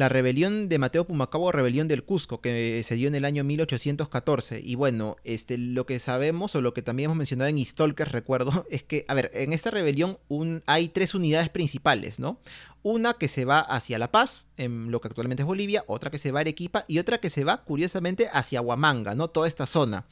la rebelión de Mateo Pumacabo, rebelión del Cusco, que se dio en el año 1814. Y bueno, este, lo que sabemos, o lo que también hemos mencionado en Stalker, recuerdo, es que, a ver, en esta rebelión hay tres unidades principales, ¿no? Una que se va hacia La Paz, en lo que actualmente es Bolivia, otra que se va a Arequipa y otra que se va, curiosamente, hacia Huamanga, ¿no? Toda esta zona.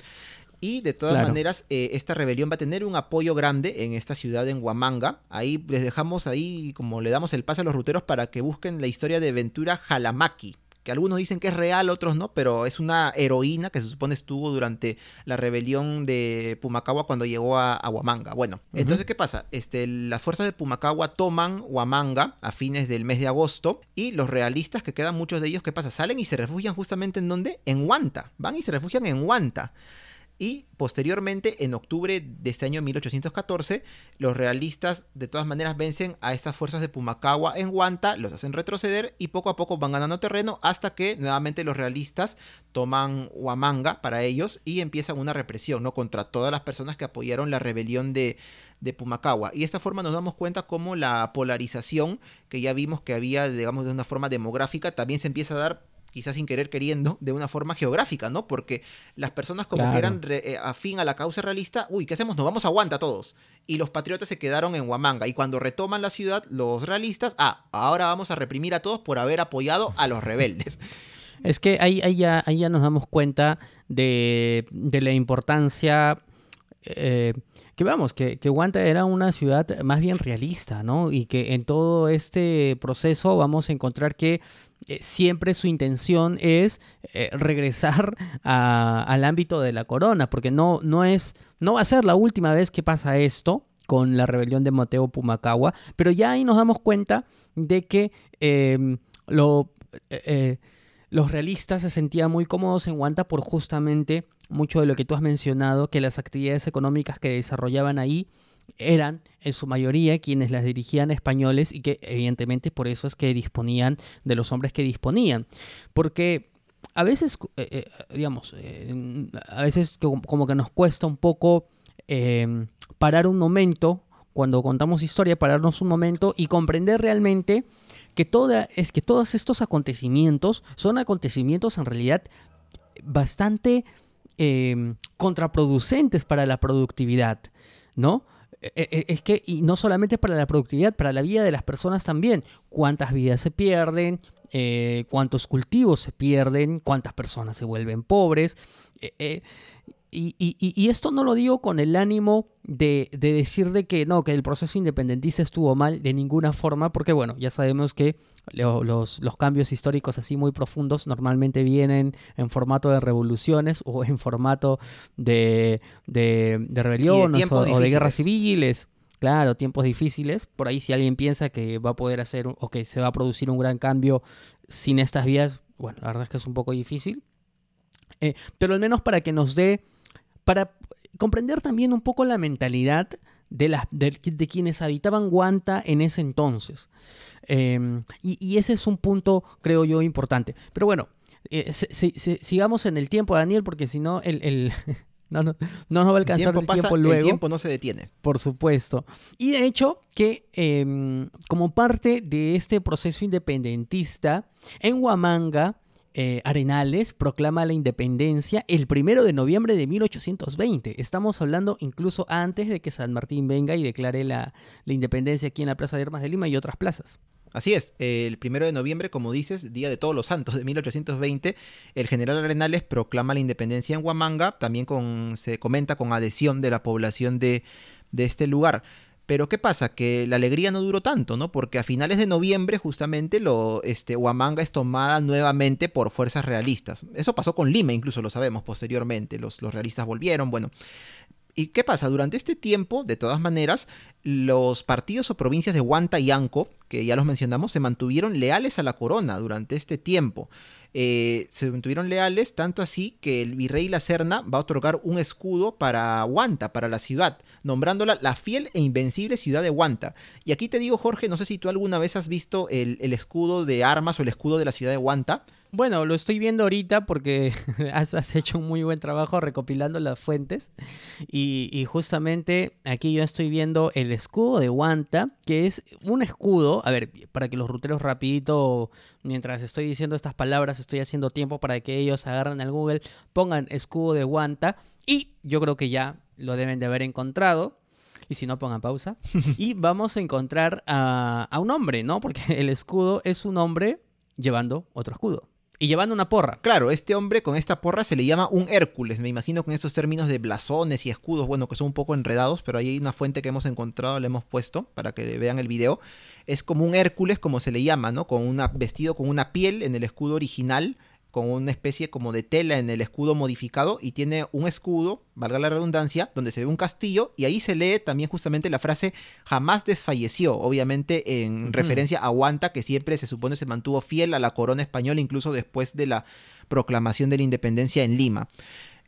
Y de todas maneras, eh, esta rebelión va a tener un apoyo grande en esta ciudad, en Huamanga. Ahí les dejamos ahí, como le damos el pase a los ruteros para que busquen la historia de Ventura Jalamaki. Que algunos dicen que es real, otros no, pero es una heroína que se supone estuvo durante la rebelión de Pumacagua cuando llegó a, Huamanga. Bueno, entonces, ¿qué pasa? Este, las fuerzas de Pumacagua toman Huamanga a fines del mes de agosto y los realistas, que quedan muchos de ellos, ¿qué pasa? Salen y se refugian justamente en donde? En Huanta. Van y se refugian en Huanta. Y posteriormente, en octubre de este año 1814, los realistas de todas maneras vencen a estas fuerzas de Pumacagua en Huanta, los hacen retroceder y poco a poco van ganando terreno hasta que nuevamente los realistas toman Huamanga para ellos y empiezan una represión ¿no? contra todas las personas que apoyaron la rebelión de, de Pumacagua. Y de esta forma nos damos cuenta cómo la polarización que ya vimos que había, digamos, de una forma demográfica, también se empieza a dar quizás sin querer queriendo, de una forma geográfica, ¿no? Porque las personas como que eran eh, afín a la causa realista, uy, ¿qué hacemos? Nos vamos a Aguanta todos. Y los patriotas se quedaron en Huamanga. Y cuando retoman la ciudad, los realistas, ah, ahora vamos a reprimir a todos por haber apoyado a los rebeldes. Es que ahí, ahí, ya, ahí ya nos damos cuenta de, de la importancia eh, que vamos, que, que Guanta era una ciudad más bien realista, ¿no? Y que en todo este proceso vamos a encontrar que eh, siempre su intención es eh, regresar al ámbito de la corona, porque no, no, es, no va a ser la última vez que pasa esto con la rebelión de Mateo Pumacagua, pero ya ahí nos damos cuenta de que em, lo, los realistas se sentían muy cómodos en Guanta por justamente mucho de lo que tú has mencionado, que las actividades económicas que desarrollaban ahí eran en su mayoría quienes las dirigían españoles y que evidentemente por eso es que disponían de los hombres que disponían. Porque a veces, eh, eh, digamos, eh, a veces como que nos cuesta un poco em, parar un momento, cuando contamos historia, pararnos un momento y comprender realmente que, toda, es que todos estos acontecimientos son acontecimientos en realidad bastante Em, contraproducentes para la productividad, ¿no? E, e, es que, y no solamente para la productividad, para la vida de las personas también. ¿Cuántas vidas se pierden? Eh, ¿Cuántos cultivos se pierden? ¿Cuántas personas se vuelven pobres? Eh, eh, y, esto no lo digo con el ánimo de, decir de que no, que el proceso independentista estuvo mal de ninguna forma, porque bueno, ya sabemos que los, cambios históricos así muy profundos normalmente vienen en formato de revoluciones o en formato de, de, rebeliones o, de guerras civiles. Claro, tiempos difíciles. Por ahí si alguien piensa que va a poder hacer o que se va a producir un gran cambio sin estas vías, bueno, la verdad es que es un poco difícil. Eh, pero al menos para que nos dé para comprender también un poco la mentalidad de, de, quienes habitaban Guanta en ese entonces. Em, y, ese es un punto, creo yo, importante. Pero bueno, eh, sigamos en el tiempo, Daniel, porque si no, el, no, no, no, nos va a alcanzar el tiempo, luego. El tiempo no se detiene. Por supuesto. Y de hecho, que em, como parte de este proceso independentista, en Huamanga, eh, Arenales proclama la independencia el primero de noviembre de 1820. Estamos hablando incluso antes de que San Martín venga y declare la, independencia aquí en la Plaza de Armas de Lima y otras plazas. Así es, el primero de noviembre, como dices, Día de Todos los Santos de 1820, el general Arenales proclama la independencia en Huamanga, también se comenta con adhesión de la población de este lugar. Pero ¿qué pasa? Que la alegría no duró tanto, ¿no? Porque a finales de noviembre justamente lo, este, Huamanga es tomada nuevamente por fuerzas realistas. Eso pasó con Lima, incluso lo sabemos posteriormente. Los, realistas volvieron, bueno. ¿Y qué pasa? Durante este tiempo, de todas maneras, los partidos o provincias de Huanta y Anco, que ya los mencionamos, se mantuvieron leales a la corona durante este tiempo. Eh, se mantuvieron leales, tanto así que el virrey La Serna va a otorgar un escudo para Huanta, para la ciudad, nombrándola la fiel e invencible ciudad de Huanta. Y aquí te digo, Jorge, no sé si tú alguna vez has visto el, escudo de armas o el escudo de la ciudad de Huanta. Bueno, lo estoy viendo ahorita porque has, has hecho un muy buen trabajo recopilando las fuentes. Y, y justamente aquí yo estoy viendo el escudo de Wanta, que es un escudo, a ver, para que los ruteros rapidito, mientras estoy diciendo estas palabras, estoy haciendo tiempo para que ellos agarren al Google, pongan escudo de Wanta y yo creo que ya lo deben de haber encontrado. Y si no, pongan pausa. Y vamos a encontrar a, a un hombre, ¿no? Porque el escudo es un hombre llevando otro escudo. Y llevando una porra. Claro, este hombre con esta porra se le llama un Hércules. Me imagino con estos términos de blasones y escudos, bueno, que son un poco enredados, pero ahí hay una fuente que hemos encontrado, le hemos puesto para que vean el video. Es como un Hércules, como se le llama, ¿no? Con una vestido con una piel en el escudo original, con una especie como de tela en el escudo modificado y tiene un escudo, valga la redundancia, donde se ve un castillo y ahí se lee también justamente la frase jamás desfalleció, obviamente en referencia a Huanta, que siempre se supone se mantuvo fiel a la corona española incluso después de la proclamación de la independencia en Lima.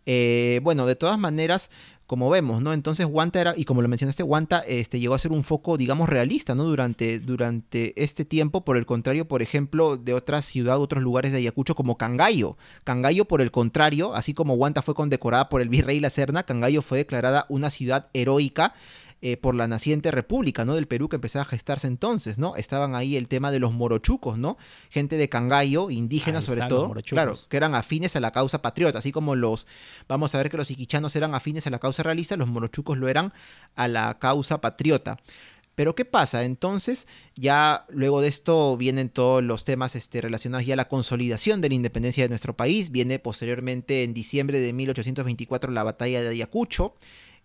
Eh, bueno, de todas maneras, como vemos, ¿no? Entonces Huanta era, y como lo mencionaste, Huanta este, llegó a ser un foco, digamos, realista, ¿no? Durante, durante este tiempo, por el contrario, por ejemplo, de otra ciudad, otros lugares de Ayacucho, como Cangallo. Cangallo, por el contrario, así como Huanta fue condecorada por el virrey La Serna, Cangallo fue declarada una ciudad heroica eh, por la naciente república, ¿no? Del Perú que empezaba a gestarse entonces, ¿no? Estaban ahí el tema de los morochucos, ¿no? Gente de Cangallo, indígenas sobre todo, claro, que eran afines a la causa patriota, así como los, vamos a ver que los iquichanos eran afines a la causa realista, los morochucos lo eran a la causa patriota. Pero ¿qué pasa? Entonces, ya luego de esto vienen todos los temas este, relacionados ya a la consolidación de la independencia de nuestro país. Viene posteriormente en diciembre de 1824 la batalla de Ayacucho,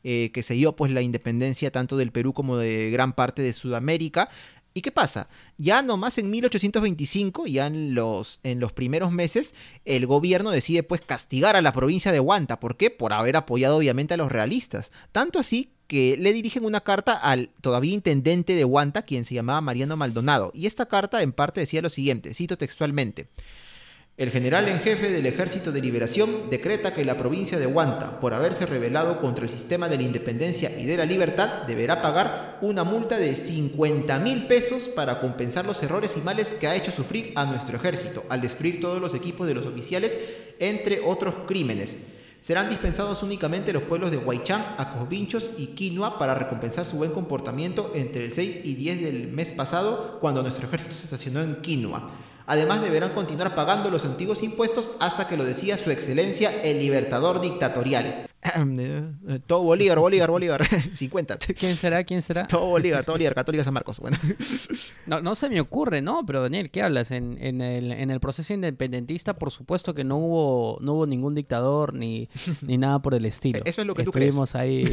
eh, que se dio pues la independencia tanto del Perú como de gran parte de Sudamérica. ¿Y qué pasa? Ya nomás en 1825, ya en los, en los primeros meses, el gobierno decide pues castigar a la provincia de Huanta. ¿Por qué? Por haber apoyado obviamente a los realistas. Tanto así que le dirigen una carta al todavía intendente de Huanta, quien se llamaba Mariano Maldonado. Y esta carta en parte decía lo siguiente, cito textualmente. El general en jefe del Ejército de Liberación decreta que la provincia de Huanta, por haberse rebelado contra el sistema de la independencia y de la libertad, deberá pagar una multa de 50 mil pesos para compensar los errores y males que ha hecho sufrir a nuestro ejército al destruir todos los equipos de los oficiales, entre otros crímenes. Serán dispensados únicamente los pueblos de Huaychán, Acosvinchos y Quinoa para recompensar su buen comportamiento entre el 6 y 10 del mes pasado, cuando nuestro ejército se estacionó en Quinoa. Además deberán continuar pagando los antiguos impuestos hasta que lo decía su excelencia el libertador dictatorial. Todo Bolívar, Bolívar, Bolívar. 50. ¿Quién será? ¿Quién será? Todo Bolívar, todo Bolívar, Católica San Marcos. Bueno. No, no se me ocurre, ¿no? Pero Daniel, ¿qué hablas? En, en el, en el proceso independentista, por supuesto que no hubo, no hubo ningún dictador ni, ni nada por el estilo. Eso es lo que tú Estuvimos ahí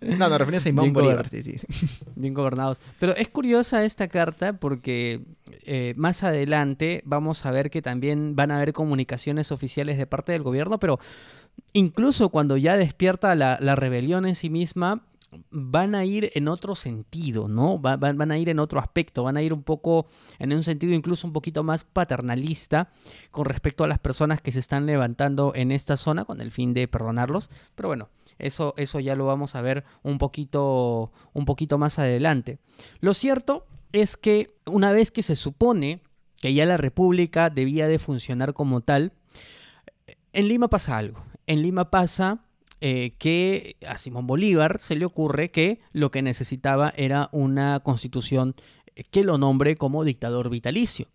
No, no, referencia a Simón Bien Bolívar. Sí, sí, sí. bien gobernados. Pero es curiosa esta carta porque eh, más adelante vamos a ver que también van a haber comunicaciones oficiales de parte del gobierno, pero incluso cuando ya despierta la, rebelión en sí misma, van a ir en otro sentido, ¿no? Va- van, van a ir en otro aspecto, van a ir un poco, en un sentido incluso un poquito más paternalista con respecto a las personas que se están levantando en esta zona con el fin de perdonarlos. Pero bueno, eso, eso ya lo vamos a ver un poquito, un poquito más adelante. Lo cierto es que una vez que se supone que ya la República debía de funcionar como tal, en Lima pasa algo. En Lima pasa eh, que a Simón Bolívar se le ocurre que lo que necesitaba era una constitución eh, que lo nombre como dictador vitalicio.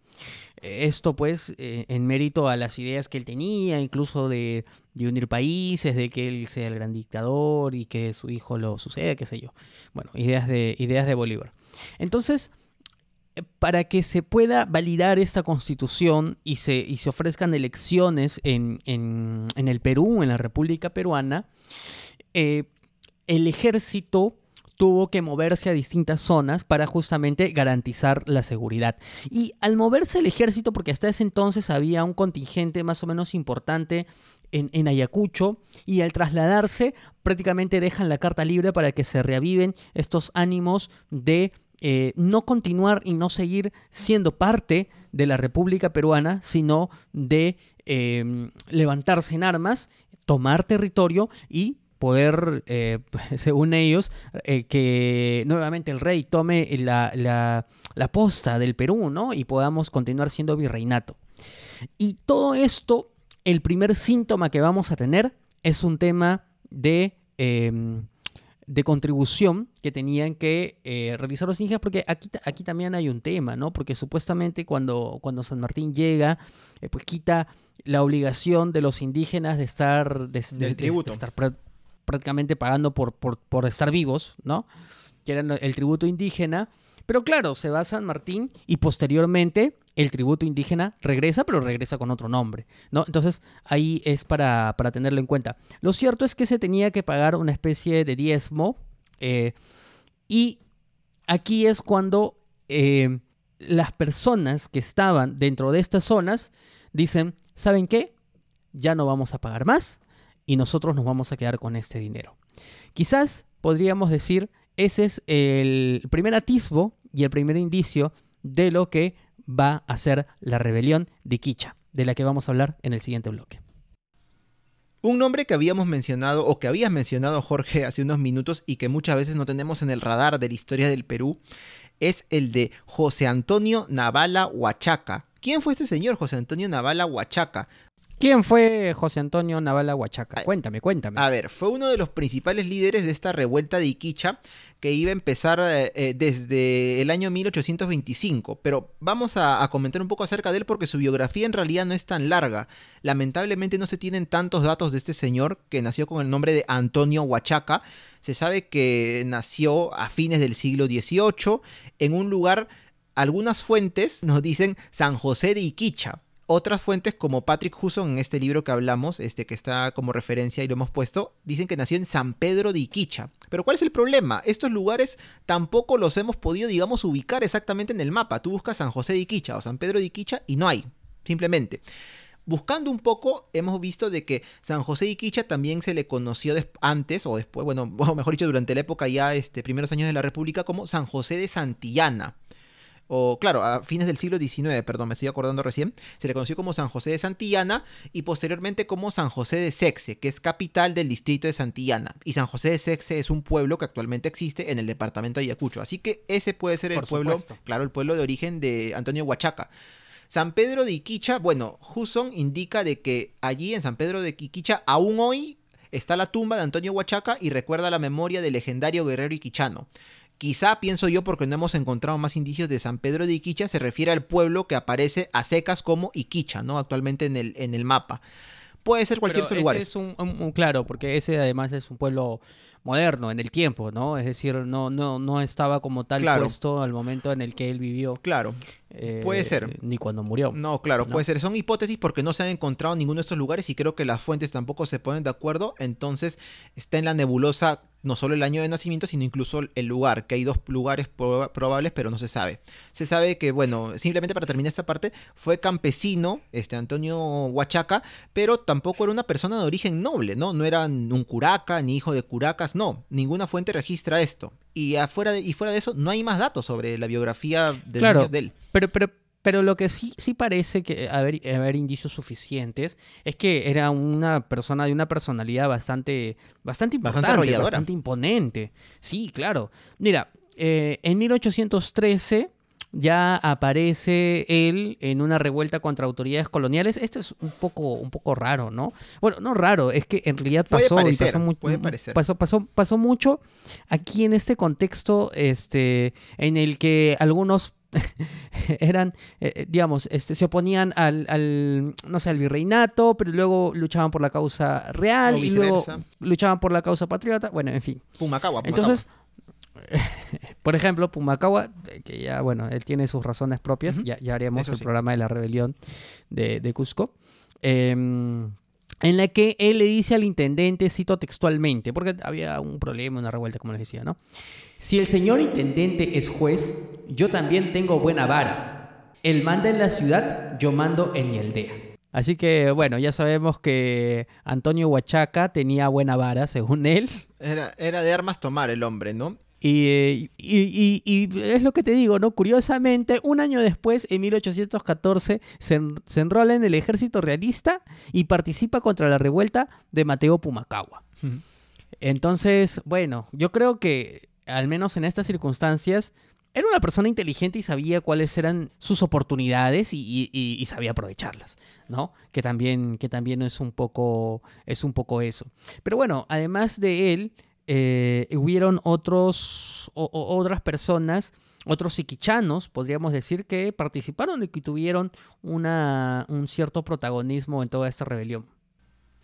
Eh, Esto pues en mérito a las ideas que él tenía, incluso de, de unir países, de que él sea el gran dictador y que su hijo lo suceda, qué sé yo. Bueno, ideas de, ideas de Bolívar. Entonces, para que se pueda validar esta constitución y se, y se ofrezcan elecciones en, en- en el Perú, en la República Peruana, eh, el ejército tuvo que moverse a distintas zonas para justamente garantizar la seguridad. Y al moverse el ejército, porque hasta ese entonces había un contingente más o menos importante en, en Ayacucho, y al trasladarse prácticamente dejan la carta libre para que se reaviven estos ánimos de eh, no continuar y no seguir siendo parte de la República Peruana, sino de eh, levantarse en armas, tomar territorio y poder, eh, según ellos, eh, que nuevamente el rey tome la, la- la posta del Perú, ¿no? Y podamos continuar siendo virreinato. Y todo esto, el primer síntoma que vamos a tener es un tema de, em, de contribución que tenían que eh, realizar los indígenas, porque aquí, aquí también hay un tema, ¿no? Porque supuestamente cuando, cuando San Martín llega, eh, pues quita la obligación de los indígenas de estar, de, de- de- de tributo. estar prá- prácticamente pagando por, por, por estar vivos, ¿no? Que era el tributo indígena. Pero claro, se va a San Martín y posteriormente el tributo indígena regresa, pero regresa con otro nombre, ¿no? Entonces ahí es para, para tenerlo en cuenta. Lo cierto es que se tenía que pagar una especie de diezmo eh, y aquí es cuando eh, las personas que estaban dentro de estas zonas dicen, ¿saben qué? Ya no vamos a pagar más y nosotros nos vamos a quedar con este dinero. Quizás podríamos decir, ese es el primer atisbo y el primer indicio de lo que va a ser la rebelión de Kicha, de la que vamos a hablar en el siguiente bloque. Un nombre que habíamos mencionado o que habías mencionado Jorge hace unos minutos y que muchas veces no tenemos en el radar de la historia del Perú es el de José Antonio Navala Huachaca. ¿Quién fue este señor José Antonio Navala Huachaca? ¿Quién fue José Antonio Navala Huachaca? Cuéntame, cuéntame. A ver, fue uno de los principales líderes de esta revuelta de Iquicha que iba a empezar eh, eh, desde el año 1825. Pero vamos a, a comentar un poco acerca de él porque su biografía en realidad no es tan larga. Lamentablemente no se tienen tantos datos de este señor que nació con el nombre de Antonio Huachaca. Se sabe que nació a fines del siglo XVIII en un lugar, algunas fuentes nos dicen San José de Iquicha. Otras fuentes, como Patrick Husson en este libro que hablamos, este que está como referencia y lo hemos puesto, dicen que nació en San Pedro de Iquicha. Pero ¿cuál es el problema? Estos lugares tampoco los hemos podido, digamos, ubicar exactamente en el mapa. Tú buscas San José de Iquicha o San Pedro de Iquicha y no hay, simplemente. Buscando un poco, hemos visto de que San José de Iquicha también se le conoció antes o después, bueno, o mejor dicho, durante la época ya, este, primeros años de la República, como San José de Santillana o claro, a fines del siglo XIX, perdón, me estoy acordando recién, se le conoció como San José de Santillana y posteriormente como San José de Sexe, que es capital del distrito de Santillana. Y San José de Sexe es un pueblo que actualmente existe en el departamento de Ayacucho. Así que ese puede ser el Por pueblo, supuesto. claro, el pueblo de origen de Antonio Huachaca. San Pedro de Iquicha, bueno, Husson indica de que allí en San Pedro de Iquicha aún hoy está la tumba de Antonio Huachaca y recuerda la memoria del legendario guerrero iquichano. Quizá, pienso yo, porque no hemos encontrado más indicios de San Pedro de Iquicha, se refiere al pueblo que aparece a secas como Iquicha, ¿no? Actualmente en el, en el mapa. Puede ser cualquier Pero otro ese lugar. es un, un- un- claro, porque ese además es un pueblo moderno en el tiempo, ¿no? Es decir, no, no, no estaba como tal Claro. puesto al momento en el que él vivió. Claro, eh, Puede ser. Ni cuando murió. no, claro, ¿no? puede ser. Son hipótesis porque no se han encontrado ninguno de estos lugares y creo que las fuentes tampoco se ponen de acuerdo. Entonces está en la nebulosa no solo el año de nacimiento, sino incluso el lugar, que hay dos lugares proba- probables, pero no se sabe. Se sabe que, bueno, simplemente para terminar esta parte, fue campesino, este Antonio Huachaca, pero tampoco era una persona de origen noble, ¿no? No era un curaca, ni hijo de curacas, no. Ninguna fuente registra esto. Y afuera de, y fuera de eso, no hay más datos sobre la biografía del Claro. de él. Pero, pero, pero lo que sí, sí parece que haber, haber indicios suficientes es que era una persona de una personalidad bastante, bastante importante, bastante imponente. Sí, claro. Mira, eh, en 1813 ya aparece él en una revuelta contra autoridades coloniales. Esto es un poco, un poco raro, ¿no? Bueno, no raro, es que en realidad Puede pasó, y parecer, pasó, mu- puede parecer. pasó, pasó, pasó mucho aquí en este contexto este, en el que algunos eran, eh, eh, digamos, este, se oponían al, al, no sé, al virreinato, pero luego luchaban por la causa real y luego luchaban por la causa patriota. Bueno, en fin. Pumacagua, Pumacagua. Entonces, por ejemplo, Pumacagua, eh, que ya, bueno, él tiene sus razones propias, ya, ya haremos Eso el sí. programa de la rebelión de, de Cusco, em, en la que él le dice al intendente, cito textualmente, porque había un problema, una revuelta, como les decía, ¿no? Si el señor intendente es juez, yo también tengo buena vara. Él manda en la ciudad, yo mando en mi aldea. Así que, bueno, ya sabemos que Antonio Huachaca tenía buena vara, según él. Era, era de armas tomar el hombre, ¿no? Y, eh, y- y- y es lo que te digo, ¿no? Curiosamente, un año después, en 1814, se, en- se enrola en el ejército realista y participa contra la revuelta de Mateo Pumacagua. Entonces, bueno, yo creo que al menos en estas circunstancias era una persona inteligente y sabía cuáles eran sus oportunidades y, sabía aprovecharlas, ¿no? Que también, que también es, un poco, es un poco eso. Pero bueno, además de él, eh, hubieron otros, otras personas, otros iquichanos, podríamos decir, que participaron y que tuvieron una, un cierto protagonismo en toda esta rebelión.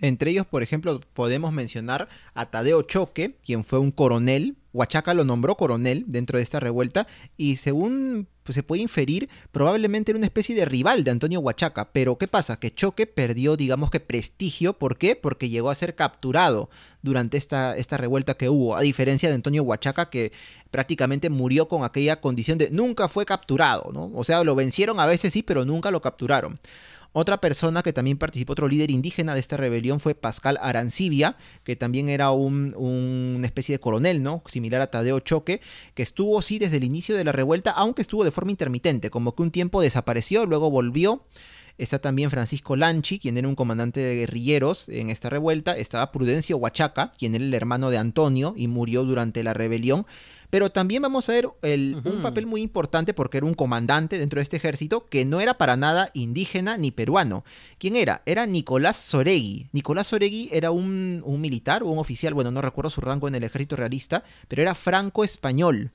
Entre ellos, por ejemplo, podemos mencionar a Tadeo Choque, quien fue un coronel. Huachaca lo nombró coronel dentro de esta revuelta y según pues, se puede inferir, probablemente era una especie de rival de Antonio Huachaca. Pero ¿qué pasa? Que Choque perdió, digamos que prestigio. ¿Por qué? Porque llegó a ser capturado durante esta, esta revuelta que hubo. A diferencia de Antonio Huachaca, que prácticamente murió con aquella condición de nunca fue capturado, ¿no? O sea, lo vencieron a veces sí, pero nunca lo capturaron. Otra persona que también participó, otro líder indígena de esta rebelión fue Pascal Arancibia, que también era un, una especie de coronel, ¿no? Similar a Tadeo Choque, que estuvo sí desde el inicio de la revuelta, aunque estuvo de forma intermitente, como que un tiempo desapareció, luego volvió. Está también Francisco Lanchi, quien era un comandante de guerrilleros en esta revuelta. Estaba Prudencio Huachaca, quien era el hermano de Antonio y murió durante la rebelión. Pero también vamos a ver un papel muy importante porque era un comandante dentro de este ejército que no era para nada indígena ni peruano. ¿Quién era? Era Nicolás Soregui. Nicolás Soregui era un, un militar o un oficial, bueno, no recuerdo su rango en el ejército realista, pero era franco-español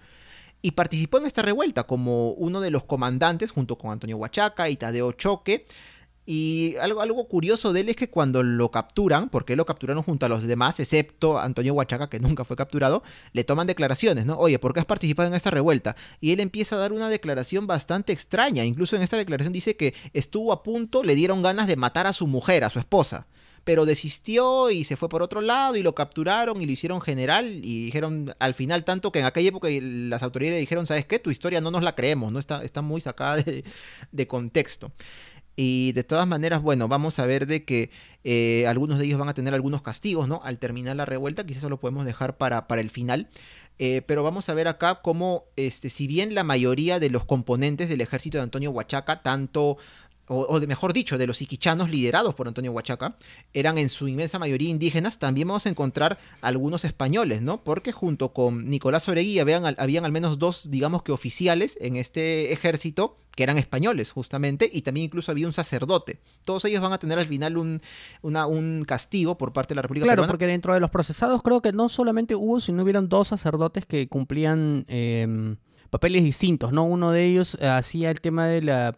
y participó en esta revuelta como uno de los comandantes junto con Antonio Huachaca y Tadeo Choque. Y algo, algo curioso de él es que cuando lo capturan, porque lo capturaron junto a los demás, excepto Antonio Huachaca, que nunca fue capturado, le toman declaraciones, ¿no? Oye, ¿por qué has participado en esta revuelta? Y él empieza a dar una declaración bastante extraña. Incluso en esta declaración dice que estuvo a punto, le dieron ganas de matar a su mujer, a su esposa pero desistió y se fue por otro lado y lo capturaron y lo hicieron general y dijeron al final tanto que en aquella época las autoridades le dijeron, ¿sabes qué? Tu historia no nos la creemos, ¿no? Está, está muy sacada de contexto. Y de todas maneras, bueno, vamos a ver de que eh, algunos de ellos van a tener algunos castigos, ¿no? Al terminar la revuelta, quizás eso lo podemos dejar para, para el final. Eh, pero vamos a ver acá cómo, este, si bien la mayoría de los componentes del ejército de Antonio Huachaca, tanto o, de mejor dicho, de los iquichanos liderados por Antonio Huachaca, eran en su inmensa mayoría indígenas, también vamos a encontrar algunos españoles, ¿no? Porque junto con Nicolás Oregui habían, habían al menos dos, digamos que oficiales en este ejército que eran españoles justamente, y también incluso había un sacerdote. Todos ellos van a tener al final un, un castigo por parte de la República claro, porque dentro de los procesados creo que no solamente hubo, sino hubieron dos sacerdotes que cumplían em, papeles distintos, ¿no? Uno de ellos hacía el tema de la eh,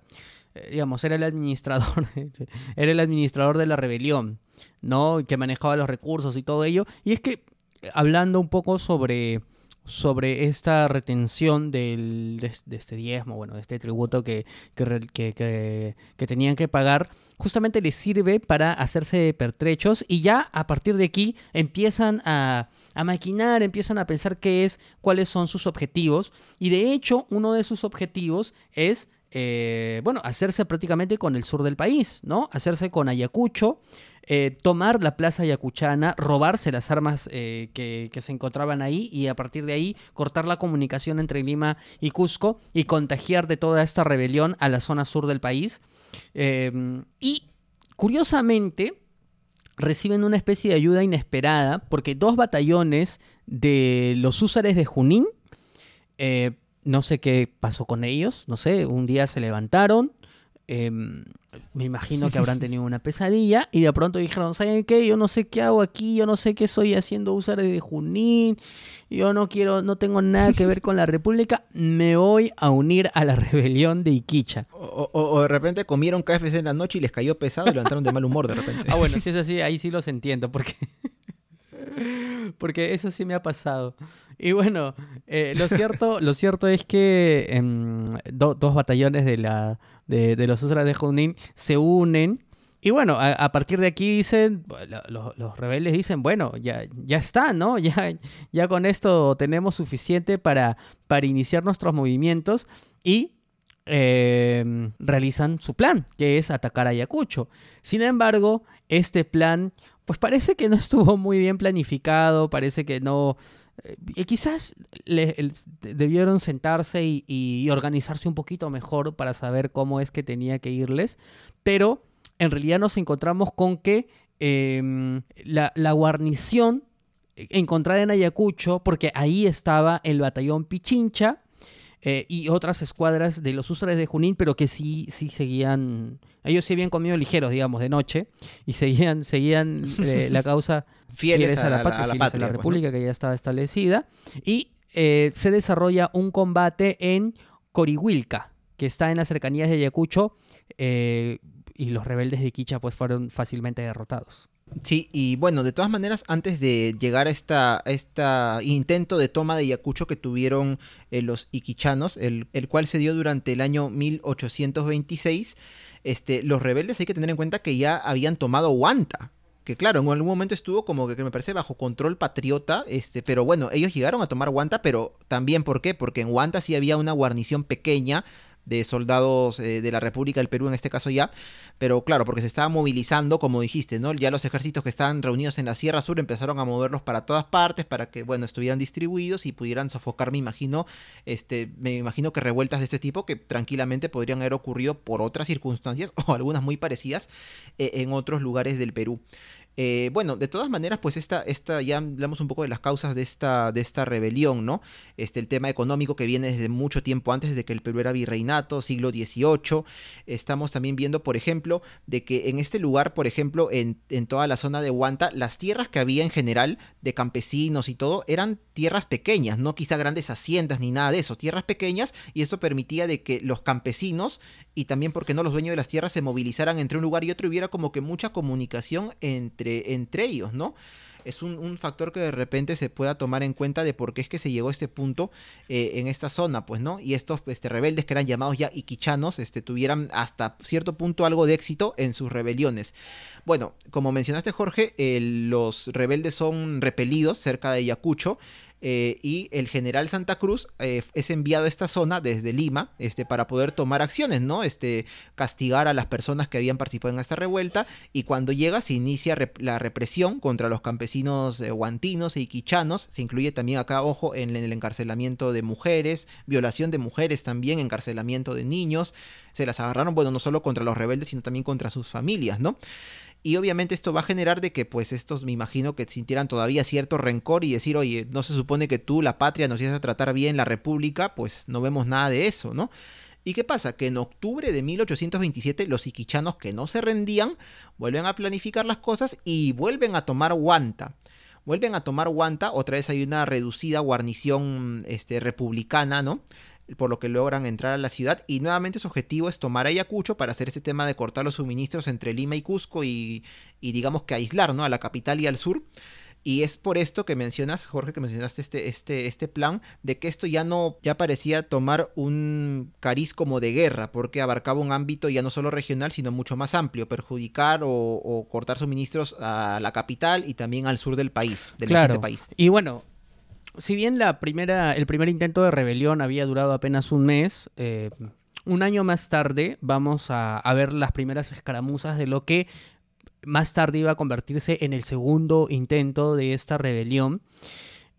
digamos, era el administrador, era el administrador de la rebelión, ¿no? Que manejaba los recursos y todo ello. Y es que, hablando un poco sobre, sobre esta retención del, de, este diezmo, bueno, de este tributo que, que, que, tenían que pagar, justamente les sirve para hacerse pertrechos y ya a partir de aquí empiezan a, a maquinar, empiezan a pensar qué es, cuáles son sus objetivos. Y de hecho, uno de sus objetivos es eh, bueno, hacerse prácticamente con el sur del país, ¿no? Hacerse con Ayacucho, eh, tomar la plaza ayacuchana, robarse las armas eh, que, se encontraban ahí y a partir de ahí cortar la comunicación entre Lima y Cusco y contagiar de toda esta rebelión a la zona sur del país. y curiosamente reciben una especie de ayuda inesperada porque dos batallones de los húsares de Junín no sé qué pasó con ellos, no sé, un día se levantaron, em, me imagino que habrán tenido una pesadilla y de pronto dijeron, ¿saben qué? Yo no sé qué hago aquí, yo no sé qué estoy haciendo usar de Junín, yo no quiero, no tengo nada que ver con la República, me voy a unir a la rebelión de Iquicha. O, de repente comieron KFC en la noche y les cayó pesado y levantaron de mal humor de repente. Ah, bueno, si es así, ahí sí los entiendo, porque, porque eso sí me ha pasado. Y bueno, eh, lo, cierto, lo cierto es que em, dos batallones de, la, de, los Usras de Junín se unen. Y bueno, a, partir de aquí dicen, los, rebeldes dicen, bueno, ya, ya está, ¿no? Ya, ya con esto tenemos suficiente para, para iniciar nuestros movimientos y em, realizan su plan, que es atacar a Ayacucho. Sin embargo, este plan, pues parece que no estuvo muy bien planificado, parece que no, y quizás debieron sentarse y, organizarse un poquito mejor para saber cómo es que tenía que irles, pero en realidad nos encontramos con que em, la, guarnición encontrada en Ayacucho, porque ahí estaba el batallón Pichincha, eh, y otras escuadras de los usuarios de Junín, pero que sí, sí seguían, ellos sí habían comido ligeros, digamos, de noche, y seguían, seguían eh, la causa Fieles, a, la patria, fieles a la pues, república que ya estaba establecida, y eh, se desarrolla un combate en Corihuilca, que está en las cercanías de Ayacucho, y los rebeldes de Quicha pues fueron fácilmente derrotados. Sí, y bueno, de todas maneras, antes de llegar a esta, a esta intento de toma de Ayacucho que tuvieron eh, los iquichanos, el, el cual se dio durante el año 1826, este, los rebeldes hay que tener en cuenta que ya habían tomado Huanta. Que claro, en algún momento estuvo como que, que me parece bajo control patriota, este, pero bueno, ellos llegaron a tomar Huanta, pero también ¿por qué? Porque en Huanta sí había una guarnición pequeña de soldados eh, de la República del Perú en este caso ya, pero claro, porque se estaba movilizando, como dijiste, ¿no? Ya los ejércitos que estaban reunidos en la Sierra Sur empezaron a moverlos para todas partes para que, bueno, estuvieran distribuidos y pudieran sofocar, me imagino, este, me imagino que revueltas de este tipo que tranquilamente podrían haber ocurrido por otras circunstancias o algunas muy parecidas eh, en otros lugares del Perú. Eh, bueno, de todas maneras, pues esta, esta, ya hablamos un poco de las causas de esta, de esta rebelión, ¿no? Este, el tema económico que viene desde mucho tiempo antes, desde que el Perú era virreinato, siglo XVIII. Estamos también viendo, por ejemplo, de que en este lugar, por ejemplo, en, en toda la zona de Huanta, las tierras que había en general de campesinos y todo, eran tierras pequeñas, no quizá grandes haciendas ni nada de eso, tierras pequeñas, y eso permitía de que los campesinos y también, porque no, los dueños de las tierras se movilizaran entre un lugar y otro y hubiera como que mucha comunicación entre, entre ellos, ¿no? Es un, un factor que de repente se pueda tomar en cuenta de por qué es que se llegó a este punto eh, en esta zona, pues, ¿no? Y estos este, rebeldes que eran llamados ya iquichanos, este, tuvieran hasta cierto punto algo de éxito en sus rebeliones. Bueno, como mencionaste, Jorge, eh, los rebeldes son repelidos cerca de Ayacucho. Eh, y el general Santa Cruz eh, es enviado a esta zona desde Lima este, para poder tomar acciones, ¿no? Este, castigar a las personas que habían participado en esta revuelta y cuando llega se inicia la represión contra los campesinos eh, guantinos e iquichanos, se incluye también acá, ojo, en el encarcelamiento de mujeres, violación de mujeres también, encarcelamiento de niños, se las agarraron, bueno, no solo contra los rebeldes, sino también contra sus familias, ¿no? Y obviamente esto va a generar de que pues estos me imagino que sintieran todavía cierto rencor y decir, oye, no se supone que tú, la patria, nos ibas a tratar bien, la república, pues no vemos nada de eso, ¿no? ¿Y qué pasa? Que en octubre de 1827 los iquichanos que no se rendían vuelven a planificar las cosas y vuelven a tomar Huanta. Vuelven a tomar Huanta, otra vez hay una reducida guarnición este, republicana, ¿no? Por lo que logran entrar a la ciudad y nuevamente su objetivo es tomar Ayacucho para hacer ese tema de cortar los suministros entre Lima y Cusco y, y digamos que aislar ¿no? a la capital y al sur. Y es por esto que mencionas, Jorge, que mencionaste este, este, este plan, de que esto ya no, ya parecía tomar un cariz como de guerra, porque abarcaba un ámbito ya no solo regional, sino mucho más amplio, perjudicar o, o cortar suministros a la capital y también al sur del país, del Claro. país. Y bueno, si bien la primera, el primer intento de rebelión había durado apenas un mes, eh, un año más tarde vamos a, a ver las primeras escaramuzas de lo que más tarde iba a convertirse en el segundo intento de esta rebelión.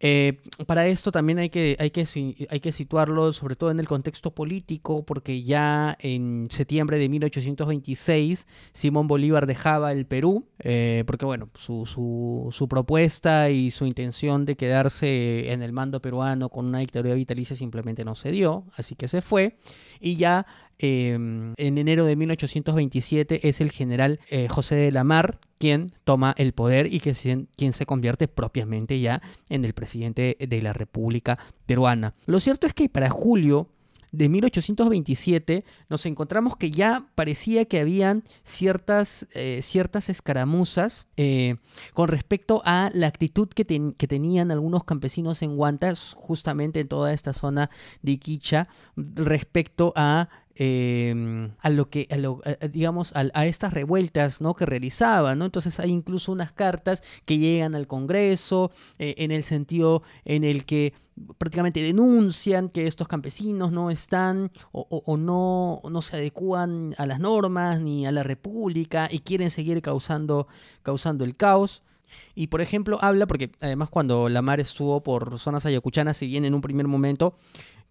Eh, para esto también hay que, hay, que, hay que situarlo sobre todo en el contexto político, porque ya en septiembre de 1826 Simón Bolívar dejaba el Perú, eh, porque bueno, su, su- su propuesta y su intención de quedarse en el mando peruano con una dictadura vitalicia simplemente no se dio, así que se fue, y ya eh, en enero de 1827 es el general eh, José de la Mar quien toma el poder y quien se convierte propiamente ya en el presidente de la República Peruana. Lo cierto es que para julio de 1827 nos encontramos que ya parecía que habían ciertas, eh, ciertas escaramuzas eh, con respecto a la actitud que tenían algunos campesinos en Huantas, justamente en toda esta zona de Iquicha, respecto a eh, a lo que, a lo- digamos, a, estas revueltas ¿no? que realizaban, ¿no? Entonces hay incluso unas cartas que llegan al Congreso eh, en el sentido en el que prácticamente denuncian que estos campesinos no están o, o- no, no se adecúan a las normas ni a la república y quieren seguir causando, causando el caos. Y por ejemplo, habla, porque además cuando la mar estuvo por zonas ayacuchanas, si bien en un primer momento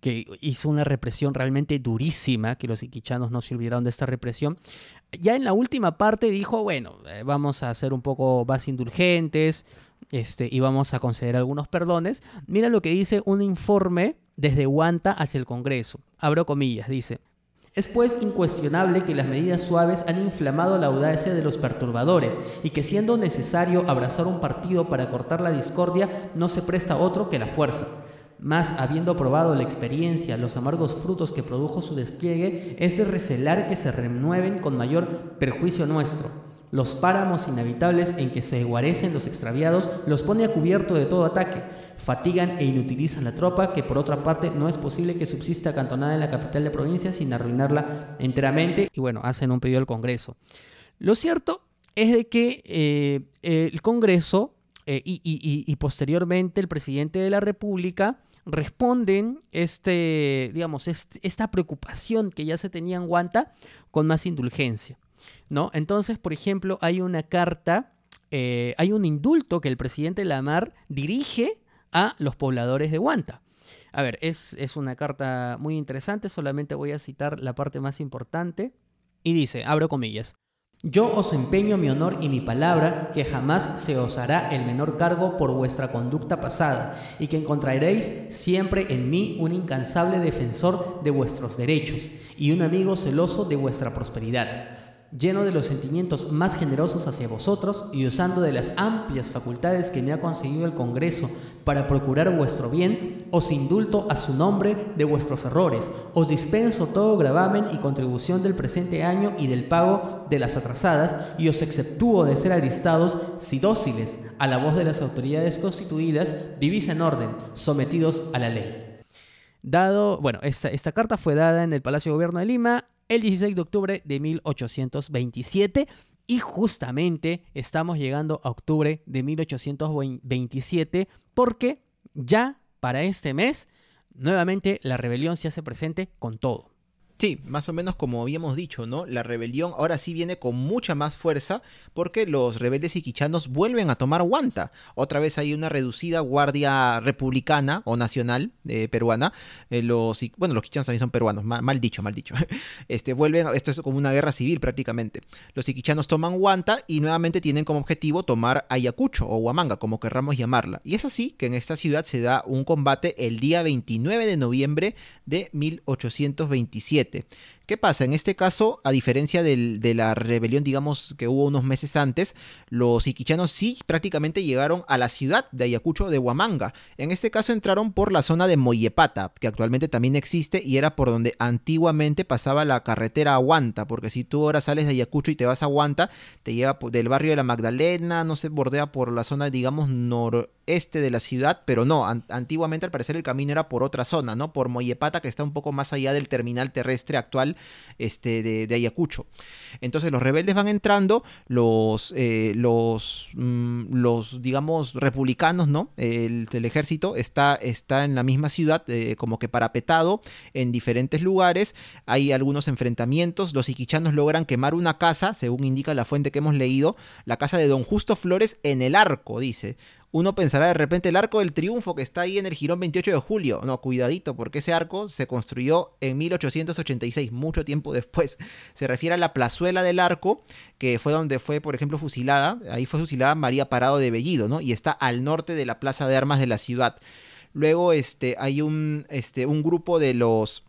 que hizo una represión realmente durísima, que los iquichanos no se de esta represión. Ya en la última parte dijo, bueno, eh, vamos a ser un poco más indulgentes este, y vamos a conceder algunos perdones. Mira lo que dice un informe desde Huanta hacia el Congreso. Abro comillas, dice. Es pues incuestionable que las medidas suaves han inflamado la audacia de los perturbadores y que siendo necesario abrazar un partido para cortar la discordia no se presta otro que la fuerza. Mas, habiendo probado la experiencia los amargos frutos que produjo su despliegue, es de recelar que se renueven con mayor perjuicio nuestro. Los páramos inhabitables en que se guarecen los extraviados los pone a cubierto de todo ataque, fatigan e inutilizan la tropa, que por otra parte no es posible que subsista acantonada en la capital de provincia sin arruinarla enteramente. Y bueno, hacen un pedido al Congreso. Lo cierto es de que eh, el Congreso eh, y, posteriormente el presidente de la República responden este, digamos, esta preocupación que ya se tenía en Guanta con más indulgencia. ¿no? Entonces, por ejemplo, hay una carta, eh, hay un indulto que el presidente Lamar dirige a los pobladores de Guanta. A ver, es, es una carta muy interesante, solamente voy a citar la parte más importante. Y dice, abro comillas, yo os empeño mi honor y mi palabra, que jamás se os hará el menor cargo por vuestra conducta pasada, y que encontraréis siempre en mí un incansable defensor de vuestros derechos y un amigo celoso de vuestra prosperidad lleno de los sentimientos más generosos hacia vosotros y usando de las amplias facultades que me ha conseguido el Congreso para procurar vuestro bien, os indulto a su nombre de vuestros errores, os dispenso todo gravamen y contribución del presente año y del pago de las atrasadas, y os exceptúo de ser alistados si dóciles a la voz de las autoridades constituidas, vivís en orden, sometidos a la ley. Dado, bueno, esta, carta fue dada en el Palacio de Gobierno de Lima el 16 de octubre de 1827 y justamente estamos llegando a octubre de 1827 porque ya para este mes nuevamente la rebelión se hace presente con todo. Sí, más o menos como habíamos dicho, ¿no? La rebelión ahora sí viene con mucha más fuerza porque los rebeldes iquichanos vuelven a tomar Huanta. Otra vez hay una reducida guardia republicana o nacional eh, peruana. Eh, los, bueno, los iquichanos también son peruanos, mal, dicho, mal dicho. Este, vuelven, esto es como una guerra civil prácticamente. Los iquichanos toman Huanta y nuevamente tienen como objetivo tomar Ayacucho o Huamanga, como querramos llamarla. Y es así que en esta ciudad se da un combate el día 29 de noviembre de 1827. 7. ¿Qué pasa? En este caso, a diferencia de la rebelión, digamos, que hubo unos meses antes, los iquichanos sí prácticamente llegaron a la ciudad de Ayacucho de Huamanga. En este caso entraron por la zona de Moyepata, que actualmente también existe y era por donde antiguamente pasaba la carretera a porque si tú ahora sales de Ayacucho y te vas a Huanta, te lleva del barrio de la Magdalena, no se bordea por la zona, digamos, noreste de la ciudad, pero no, antiguamente al parecer el camino era por otra zona, ¿no? Por Moyepata, que está un poco más allá del terminal terrestre actual este, de, Ayacucho. Entonces los rebeldes van entrando, los, eh, los, mm, los, digamos, republicanos, ¿no? El, ejército está, está en la misma ciudad, eh, como que parapetado en diferentes lugares. Hay algunos enfrentamientos. Los iquichanos logran quemar una casa, según indica la fuente que hemos leído, la casa de don Justo Flores en el arco, dice uno pensará de repente el arco del triunfo que está ahí en el Girón 28 de julio. No, cuidadito, porque ese arco se construyó en 1886, mucho tiempo después. Se refiere a la plazuela del arco, que fue donde fue, por ejemplo, fusilada. Ahí fue fusilada María Parado de Bellido, ¿no? Y está al norte de la plaza de armas de la ciudad. Luego este, hay un, este, un grupo de los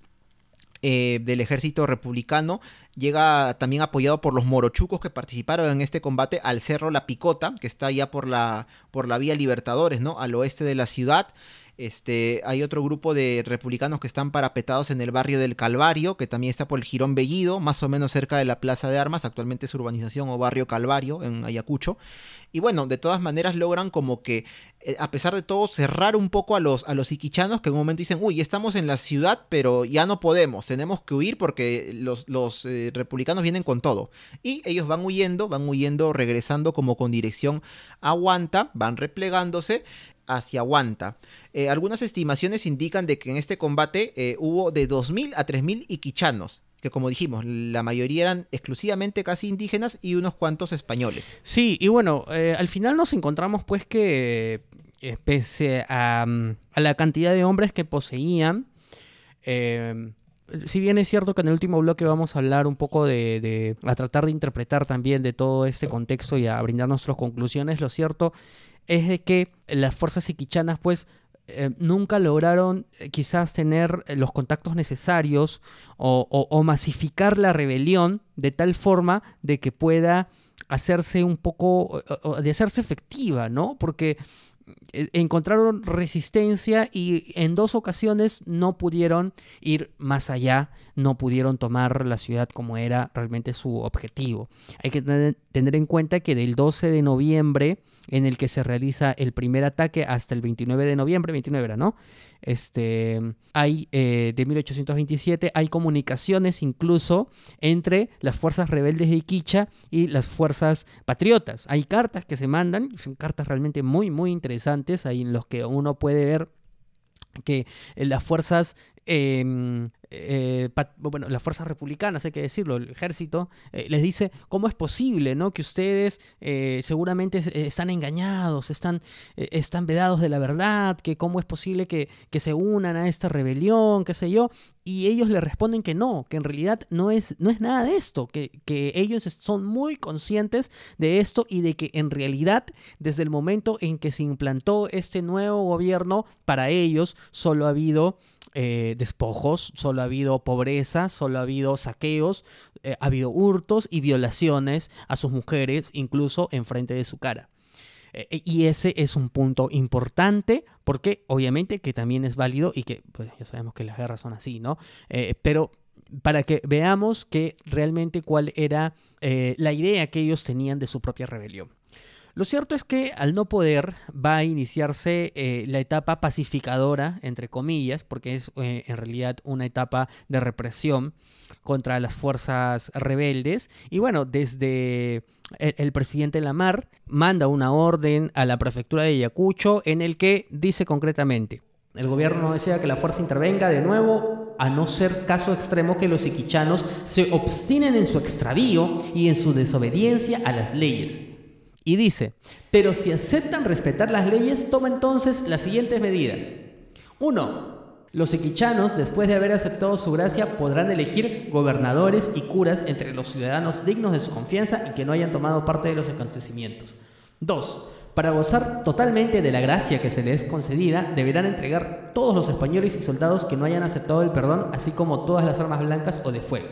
eh, del ejército republicano llega también apoyado por los morochucos que participaron en este combate al Cerro La Picota, que está allá por la, por la vía Libertadores, ¿no? Al oeste de la ciudad. Este, hay otro grupo de republicanos que están parapetados en el barrio del Calvario, que también está por el Girón Bellido, más o menos cerca de la Plaza de Armas, actualmente es urbanización o barrio Calvario en Ayacucho. Y bueno, de todas maneras logran como que, eh, a pesar de todo, cerrar un poco a los, a los iquichanos que en un momento dicen, uy, estamos en la ciudad, pero ya no podemos, tenemos que huir porque los, los eh, republicanos vienen con todo. Y ellos van huyendo, van huyendo, regresando como con dirección a van replegándose hacia Huanta. Eh, algunas estimaciones indican de que en este combate eh, hubo de 2.000 a 3.000 iquichanos, que como dijimos, la mayoría eran exclusivamente casi indígenas y unos cuantos españoles. Sí, y bueno, eh, al final nos encontramos pues que pese a, mm, a, la cantidad de hombres que poseían, si bien es cierto que en el último bloque vamos a hablar un poco de, de, a tratar de interpretar también de todo este contexto y a brindar nuestras conclusiones, lo cierto es de que las fuerzas iquichanas pues eh, nunca lograron eh, quizás tener eh, los contactos necesarios o, o- masificar la rebelión de tal forma de que pueda hacerse un poco, de hacerse efectiva, ¿no? Porque encontraron resistencia y en dos ocasiones no pudieron ir más allá, no pudieron tomar la ciudad como era realmente su objetivo. Hay que tener, tener en cuenta que del 12 de noviembre, en el que se realiza el primer ataque, hasta el 29 de noviembre, 29 era, ¿no? Este, hay, eh, de 1827, hay comunicaciones incluso entre las fuerzas rebeldes de Iquicha y las fuerzas patriotas. Hay cartas que se mandan, son cartas realmente muy, muy interesantes, ahí en los que uno puede ver que eh, las fuerzas eh, eh, bueno, las fuerzas republicanas, hay que decirlo, el ejército, eh, les dice cómo es posible, ¿no? Que ustedes eh, seguramente están engañados, están, están vedados de la verdad, que cómo es posible que, que se unan a esta rebelión, qué sé yo, y ellos le responden que no, que en realidad no es, no es nada de esto, que, que ellos son muy conscientes de esto y de que en realidad desde el momento en que se implantó este nuevo gobierno, para ellos solo ha habido eh, despojos, solo ha habido pobreza, solo ha habido saqueos, eh, ha habido hurtos y violaciones a sus mujeres, incluso enfrente de su cara. Eh, y ese es un punto importante porque obviamente que también es válido y que pues, ya sabemos que las guerras son así, ¿no? Pero para que veamos que realmente cuál era la idea que ellos tenían de su propia rebelión. Lo cierto es que al no poder va a iniciarse eh, la etapa pacificadora, entre comillas, porque es eh, en realidad una etapa de represión contra las fuerzas rebeldes. Y bueno, desde el, presidente Lamar manda una orden a la prefectura de Ayacucho en el que dice concretamente, el gobierno no desea que la fuerza intervenga de nuevo, a no ser caso extremo que los iquichanos se obstinen en su extravío y en su desobediencia a las leyes. Y dice, pero si aceptan respetar las leyes, toma entonces las siguientes medidas. 1. Los equichanos, después de haber aceptado su gracia, podrán elegir gobernadores y curas entre los ciudadanos dignos de su confianza y que no hayan tomado parte de los acontecimientos. 2. Para gozar totalmente de la gracia que se les es concedida, deberán entregar todos los españoles y soldados que no hayan aceptado el perdón, así como todas las armas blancas o de fuego.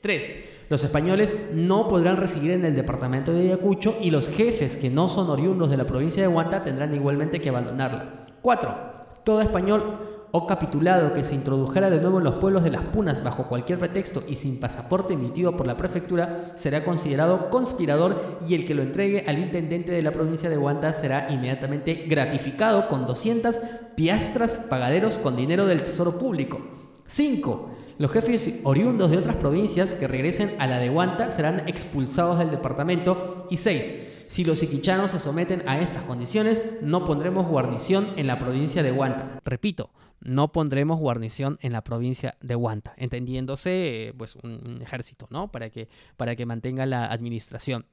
3. Los españoles no podrán residir en el departamento de Ayacucho y los jefes que no son oriundos de la provincia de Huanta tendrán igualmente que abandonarla. 4. Todo español o capitulado que se introdujera de nuevo en los pueblos de las Punas bajo cualquier pretexto y sin pasaporte emitido por la prefectura será considerado conspirador y el que lo entregue al intendente de la provincia de Huanta será inmediatamente gratificado con 200 piastras pagaderos con dinero del tesoro público. 5. Los jefes oriundos de otras provincias que regresen a la de Huanta serán expulsados del departamento. Y 6. Si los iquichanos se someten a estas condiciones, no pondremos guarnición en la provincia de Huanta. Repito, no pondremos guarnición en la provincia de Huanta, entendiéndose pues un, ejército, ¿no? Para que, para que mantenga la administración.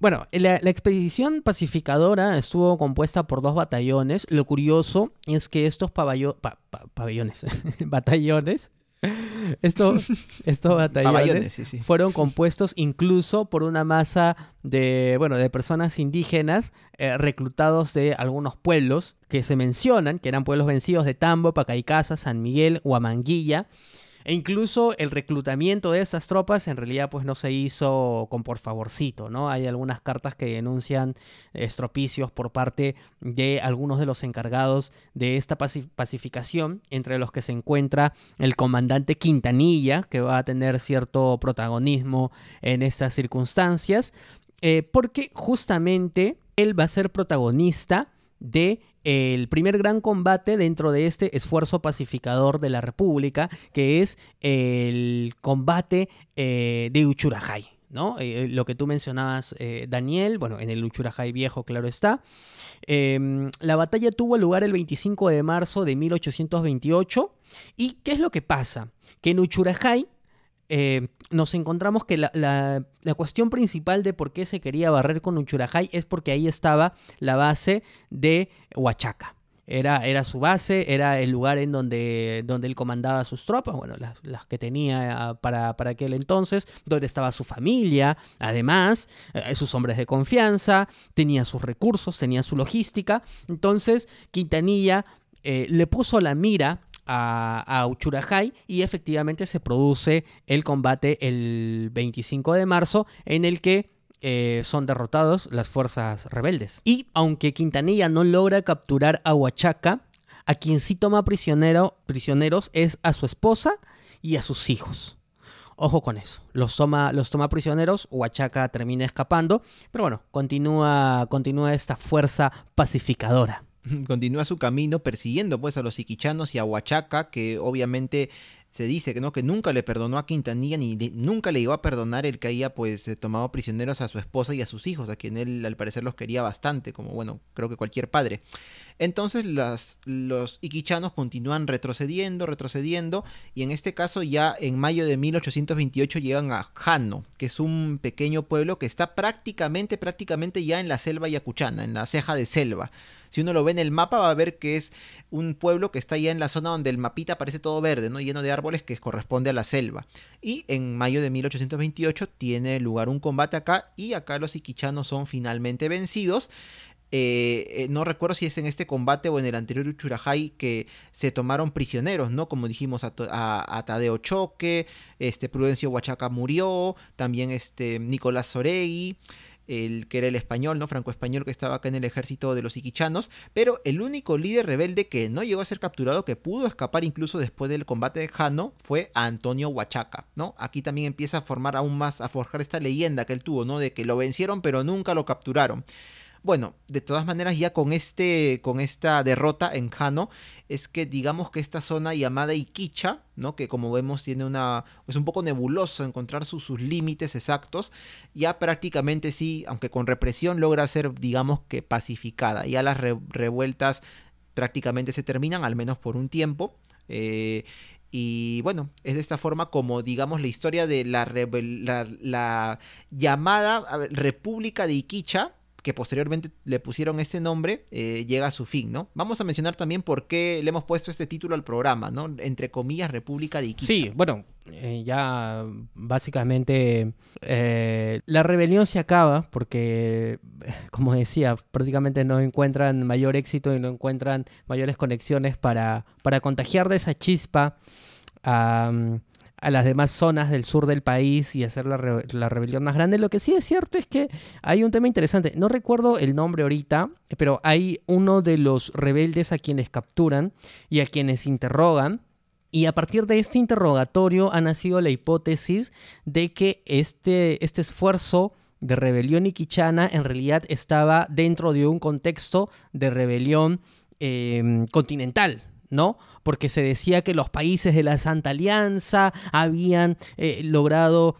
Bueno, la, expedición pacificadora estuvo compuesta por dos batallones. Lo curioso es que estos pabellones, batallones, estos, estos batallones Pabellones, sí, sí. fueron compuestos incluso por una masa de, bueno, de personas indígenas eh, reclutados de algunos pueblos que se mencionan, que eran pueblos vencidos de Tambo, Pacaicasa, San Miguel, Huamanguilla. E incluso el reclutamiento de estas tropas en realidad pues no se hizo con por favorcito, ¿no? Hay algunas cartas que denuncian estropicios por parte de algunos de los encargados de esta paci- pacificación, entre los que se encuentra el comandante Quintanilla, que va a tener cierto protagonismo en estas circunstancias, eh, porque justamente él va a ser protagonista de el primer gran combate dentro de este esfuerzo pacificador de la República, que es el combate eh, de Uchurajay. ¿no? Eh, lo que tú mencionabas, eh, Daniel, bueno, en el Uchurajay viejo, claro está. Eh, la batalla tuvo lugar el 25 de marzo de 1828. ¿Y qué es lo que pasa? Que en Uchurajay eh, nos encontramos que la, la- cuestión principal de por qué se quería barrer con Uchurajay es porque ahí estaba la base de Huachaca. Era, era su base, era el lugar en donde, donde él comandaba sus tropas, bueno, las, las que tenía ah, para, para aquel entonces, donde estaba su familia, además, eh, sus hombres de confianza, tenía sus recursos, tenía su logística. Entonces, Quintanilla eh, le puso la mira a, a y efectivamente se produce el combate el 25 de marzo en el que eh, son derrotados las fuerzas rebeldes. Y aunque Quintanilla no logra capturar a Huachaca, a quien sí toma prisionero, prisioneros es a su esposa y a sus hijos. Ojo con eso. Los toma, los toma prisioneros, Huachaca termina escapando, pero bueno, continúa, continúa esta fuerza pacificadora. Continúa su camino persiguiendo pues a los iquichanos y a Huachaca, que obviamente se dice que no que nunca le perdonó a Quintanilla ni nunca le iba a perdonar el que haya pues eh, tomado prisioneros a su esposa y a sus hijos, a quien él al parecer los quería bastante, como bueno, creo que cualquier padre. Entonces las, los iquichanos continúan retrocediendo, retrocediendo, y en este caso ya en mayo de 1828 llegan a Jano, que es un pequeño pueblo que está prácticamente, prácticamente ya en la selva yacuchana, en la ceja de selva. Si uno lo ve en el mapa va a ver que es un pueblo que está ya en la zona donde el mapita parece todo verde, ¿no? lleno de árboles que corresponde a la selva. Y en mayo de 1828 tiene lugar un combate acá y acá los iquichanos son finalmente vencidos. Eh, eh, no recuerdo si es en este combate o en el anterior Uchurajay que se tomaron prisioneros, ¿no? Como dijimos, a, Tadeo Choque, este, Prudencio Huachaca murió, también este, Nicolás Soregui, el que era el español, ¿no? Franco-español que estaba acá en el ejército de los iquichanos, pero el único líder rebelde que no llegó a ser capturado, que pudo escapar incluso después del combate de Jano, fue Antonio Huachaca, ¿no? Aquí también empieza a formar aún más, a forjar esta leyenda que él tuvo, ¿no? De que lo vencieron pero nunca lo capturaron. Bueno, de todas maneras ya con este con esta derrota en Jano es que digamos que esta zona llamada Iquicha, ¿no? que como vemos tiene una es un poco nebuloso encontrar sus, sus límites exactos, ya prácticamente sí, aunque con represión logra ser digamos que pacificada. Ya las re- revueltas prácticamente se terminan al menos por un tiempo. eh, y bueno, es de esta forma como, digamos, la historia de la, la, la llamada República de Iquicha, que posteriormente le pusieron este nombre, eh, llega a su fin, ¿no? Vamos a mencionar también por qué le hemos puesto este título al programa, ¿no? Entre comillas, República de Iquicha. Sí, bueno, eh, ya básicamente eh, la rebelión se acaba porque, como decía, prácticamente no encuentran mayor éxito y no encuentran mayores conexiones para, para contagiar de esa chispa a, a las demás zonas del sur del país y hacer la, re- la rebelión más grande. Lo que sí es cierto es que hay un tema interesante. No recuerdo el nombre ahorita, pero hay uno de los rebeldes a quienes capturan y a quienes interrogan. Y a partir de este interrogatorio ha nacido la hipótesis de que este, este esfuerzo de rebelión iquichana en realidad estaba dentro de un contexto de rebelión eh, continental, ¿no? Porque se decía que los países de la Santa Alianza habían eh, logrado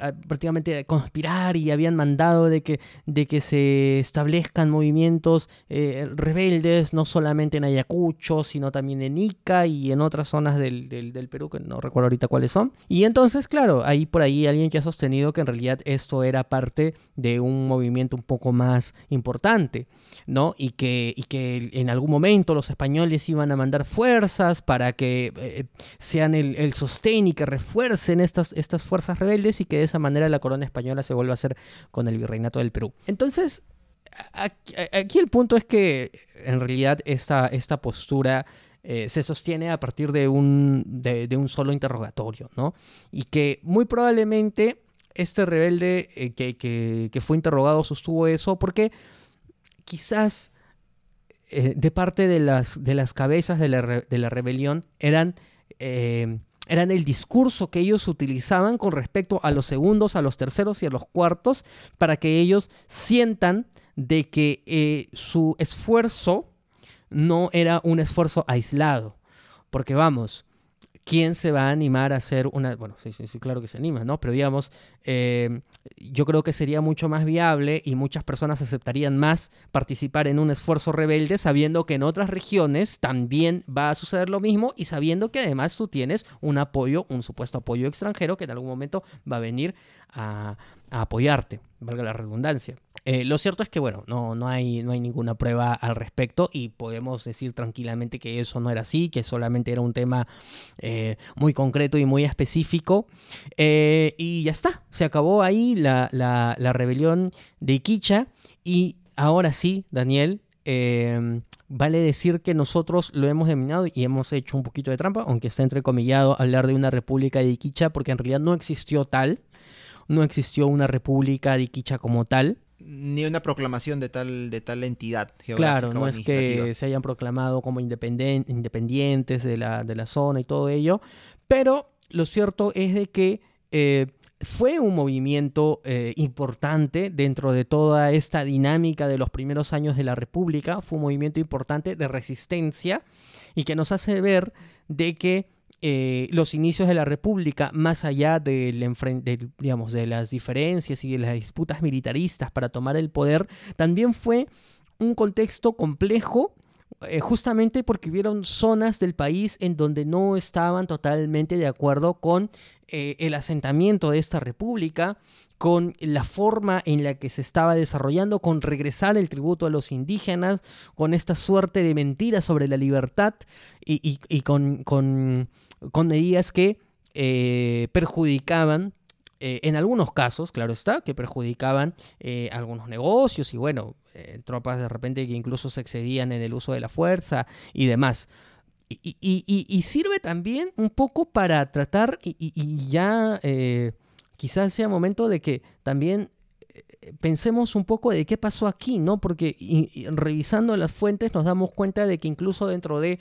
a- prácticamente conspirar y habían mandado de que, de que se establezcan movimientos eh, rebeldes, no solamente en Ayacucho, sino también en Ica y en otras zonas del, del- del Perú, que no recuerdo ahorita cuáles son. Y entonces, claro, hay por ahí alguien que ha sostenido que en realidad esto era parte de un movimiento un poco más importante, ¿no? Y que, y que en algún momento los españoles iban a mandar fuerzas para que eh, sean el, sostén y que refuercen estas, estas fuerzas rebeldes y que de esa manera la corona española se vuelva a hacer con el virreinato del Perú. Entonces, aquí, el punto es que en realidad esta, esta postura eh, se sostiene a partir de un, de, un solo interrogatorio, ¿no? Y que muy probablemente este rebelde eh, que- que fue interrogado sostuvo eso porque quizás eh, de parte de las, de las cabezas de la, de la rebelión eran, eh, eran el discurso que ellos utilizaban con respecto a los segundos, a los terceros y a los cuartos para que ellos sientan de que eh, su esfuerzo no era un esfuerzo aislado. Porque vamos, ¿quién se va a animar a hacer una... Bueno, sí, sí, sí, claro que se anima, ¿no? Pero digamos, eh, yo creo que sería mucho más viable y muchas personas aceptarían más participar en un esfuerzo rebelde sabiendo que en otras regiones también va a suceder lo mismo y sabiendo que además tú tienes un apoyo, un supuesto apoyo extranjero que en algún momento va a venir a, a apoyarte, valga la redundancia. Eh, lo cierto es que, bueno, no, no, hay, no hay ninguna prueba al respecto y podemos decir tranquilamente que eso no era así, que solamente era un tema eh, muy concreto y muy específico. Eh, y ya está, se acabó ahí la, la- la rebelión de Iquicha y ahora sí, Daniel, Vale decir que nosotros lo hemos denominado y hemos hecho un poquito de trampa, aunque está entrecomillado hablar de una república de Iquicha, porque en realidad no existió tal, no existió una república de Iquicha como tal. Ni una proclamación de tal, de tal entidad geográfica. Claro, no es que se hayan proclamado como independen- independientes de la, de la zona y todo ello, pero lo cierto es de que eh, fue un movimiento eh, importante dentro de toda esta dinámica de los primeros años de la República, fue un movimiento importante de resistencia y que nos hace ver de que eh, los inicios de la República, más allá del digamos, de las diferencias y de las disputas militaristas para tomar el poder, también fue un contexto complejo eh, justamente porque hubieron zonas del país en donde no estaban totalmente de acuerdo con eh, el asentamiento de esta república, con la forma en la que se estaba desarrollando, con regresar el tributo a los indígenas, con esta suerte de mentiras sobre la libertad y, con, con- con medidas que eh, perjudicaban eh, en algunos casos, claro está, que perjudicaban eh, algunos negocios y bueno, tropas de repente que incluso se excedían en el uso de la fuerza y demás. Y, y- sirve también un poco para tratar, y, ya quizás sea momento de que también eh, pensemos un poco de qué pasó aquí, ¿no? Porque revisando las fuentes nos damos cuenta de que incluso dentro de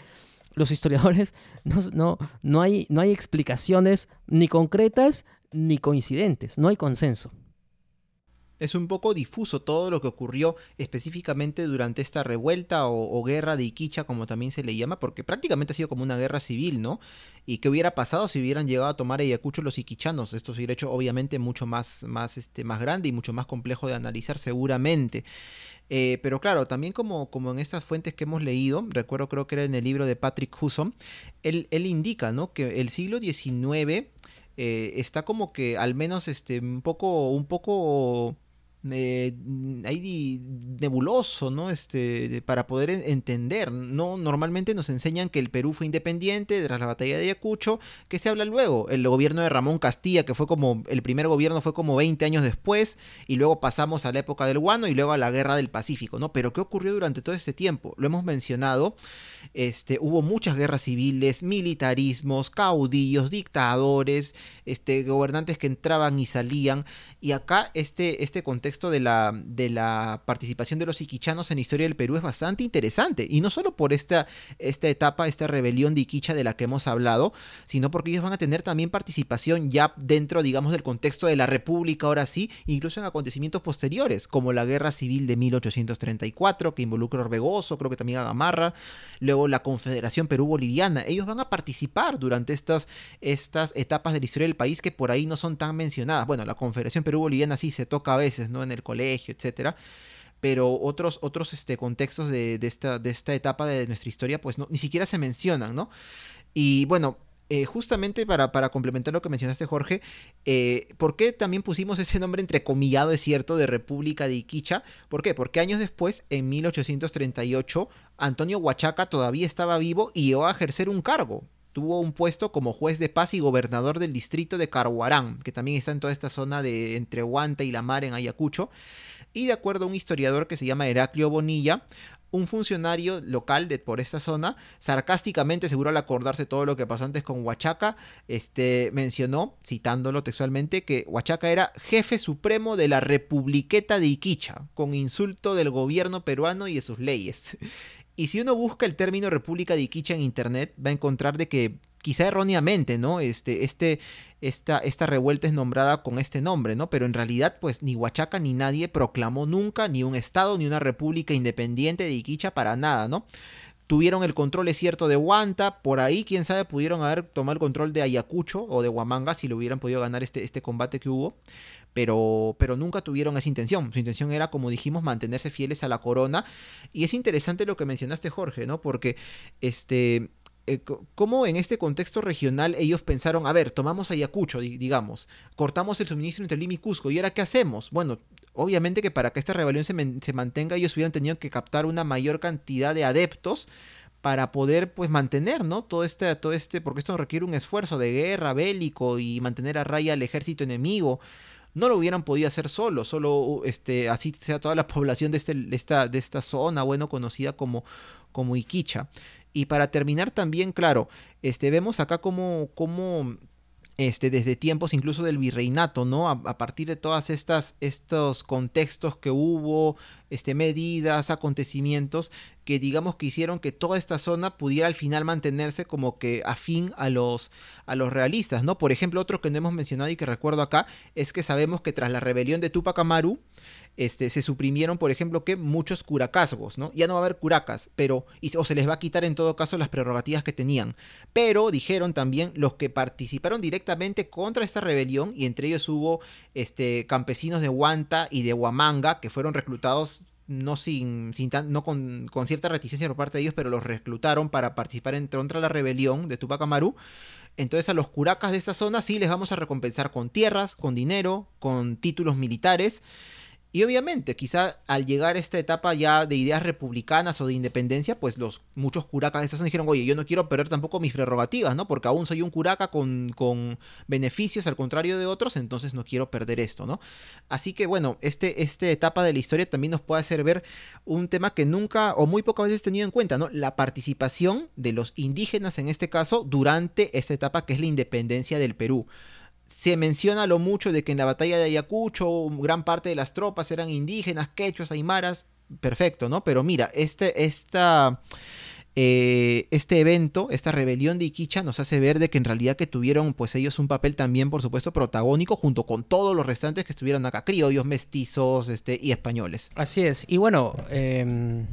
los historiadores no, no, no, hay, no hay explicaciones ni concretas ni coincidentes, no hay consenso. Es un poco difuso todo lo que ocurrió específicamente durante esta revuelta o, guerra de Iquicha, como también se le llama, porque prácticamente ha sido como una guerra civil, ¿no? Y qué hubiera pasado si hubieran llegado a tomar Ayacucho los iquichanos. Esto se hubiera hecho obviamente mucho más, más, este, más grande y mucho más complejo de analizar seguramente. Eh, pero claro, también como, como en estas fuentes que hemos leído, recuerdo creo que era en el libro de Patrick Husson, él, él indica, ¿no? Que el siglo XIX eh, está como que al menos este, un poco, un poco eh, di- nebuloso, ¿no? Este, de- para poder en- entender, ¿no? Normalmente nos enseñan que el Perú fue independiente tras la batalla de Ayacucho, que se habla luego, el gobierno de Ramón Castilla, que fue como, el primer gobierno fue como 20 años después, y luego pasamos a la época del Guano y luego a la guerra del Pacífico, ¿no? Pero ¿qué ocurrió durante todo este tiempo? Lo hemos mencionado, este, hubo muchas guerras civiles, militarismos, caudillos, dictadores, este, gobernantes que entraban y salían, y acá este, este contexto de la, de la participación de los iquichanos en la historia del Perú es bastante interesante. Y no solo por esta, esta etapa, esta rebelión de Iquicha de la que hemos hablado, sino porque ellos van a tener también participación ya dentro, digamos, del contexto de la República, ahora sí, incluso en acontecimientos posteriores, como la Guerra Civil de 1834, que involucra a Orbegoso, creo que también a Gamarra, luego la Confederación Perú-Boliviana. Ellos van a participar durante estas, estas etapas de la historia del país que por ahí no son tan mencionadas. Bueno, la Confederación Perú-Boliviana sí se toca a veces, ¿no? En el colegio, etcétera. Pero otros, otros este, contextos de, esta, de esta etapa de nuestra historia, pues no, ni siquiera se mencionan, ¿no? Y bueno, eh, justamente para, para complementar lo que mencionaste, Jorge, eh, ¿por qué también pusimos ese nombre entrecomillado, es cierto, de República de Iquicha? ¿Por qué? Porque años después, en 1838, Antonio Huachaca todavía estaba vivo y llegó a ejercer un cargo. Tuvo un puesto como juez de paz y gobernador del distrito de Caruarán, que también está en toda esta zona de entre Huanta y la Mar en Ayacucho. Y de acuerdo a un historiador que se llama Heraclio Bonilla, un funcionario local de por esta zona, sarcásticamente, seguro al acordarse todo lo que pasó antes con Huachaca, este, mencionó, citándolo textualmente, que Huachaca era jefe supremo de la Republiqueta de Iquicha, con insulto del gobierno peruano y de sus leyes. Y si uno busca el término República de Iquicha en internet, va a encontrar de que quizá erróneamente, ¿no? Este, este, esta, esta revuelta es nombrada con este nombre, ¿no? Pero en realidad, pues ni Huachaca ni nadie proclamó nunca ni un estado ni una república independiente de Iquicha para nada, ¿no? Tuvieron el control, es cierto, de Huanta, por ahí, quién sabe, pudieron haber tomado el control de Ayacucho o de Huamanga si lo hubieran podido ganar este, este combate que hubo pero, pero nunca tuvieron esa intención. Su intención era, como dijimos, mantenerse fieles a la corona. Y es interesante lo que mencionaste, Jorge, ¿no? Porque este. Eh, cómo en este contexto regional ellos pensaron, a ver, tomamos Ayacucho, di- digamos, cortamos el suministro entre Lima y Cusco, ¿y ahora qué hacemos? Bueno, obviamente que para que esta rebelión se, se mantenga, ellos hubieran tenido que captar una mayor cantidad de adeptos para poder pues mantener, ¿no? Todo este, todo este, porque esto requiere un esfuerzo de guerra bélico y mantener a raya al ejército enemigo. No lo hubieran podido hacer solo, solo este, así sea toda la población de, este, esta, de esta zona, bueno, conocida como, como Iquicha. Y para terminar también, claro, este, vemos acá como, como este, desde tiempos incluso del virreinato, ¿no? A, partir de todas estas estos contextos que hubo, este, medidas, acontecimientos que digamos que hicieron que toda esta zona pudiera al final mantenerse como que afín a los, a los realistas, ¿no? Por ejemplo, otro que no hemos mencionado y que recuerdo acá es que sabemos que tras la rebelión de Tupac Amaru, este, se suprimieron, por ejemplo, que muchos curacazgos, ¿no? Ya no va a haber curacas, pero, o se les va a quitar en todo caso las prerrogativas que tenían. Pero dijeron también los que participaron directamente contra esta rebelión, y entre ellos hubo este, campesinos de Huanta y de Huamanga, que fueron reclutados no sin, sin no con, con, cierta reticencia por parte de ellos, pero los reclutaron para participar en contra la rebelión de Tupac Amaru. Entonces a los curacas de esta zona sí les vamos a recompensar con tierras, con dinero, con títulos militares. Y obviamente, quizá al llegar a esta etapa ya de ideas republicanas o de independencia, pues los muchos curacas de esta zona dijeron, oye, yo no quiero perder tampoco mis prerrogativas, ¿no? Porque aún soy un curaca con, con beneficios al contrario de otros, entonces no quiero perder esto, ¿no? Así que bueno, este, esta etapa de la historia también nos puede hacer ver un tema que nunca o muy pocas veces tenido en cuenta, ¿no? La participación de los indígenas en este caso durante esta etapa que es la independencia del Perú se menciona lo mucho de que en la batalla de Ayacucho gran parte de las tropas eran indígenas, quechos, aymaras, perfecto, ¿no? Pero mira, este, esta, eh, este evento, esta rebelión de Iquicha nos hace ver de que en realidad que tuvieron pues ellos un papel también, por supuesto, protagónico junto con todos los restantes que estuvieron acá, criollos, mestizos este, y españoles. Así es, y bueno, em,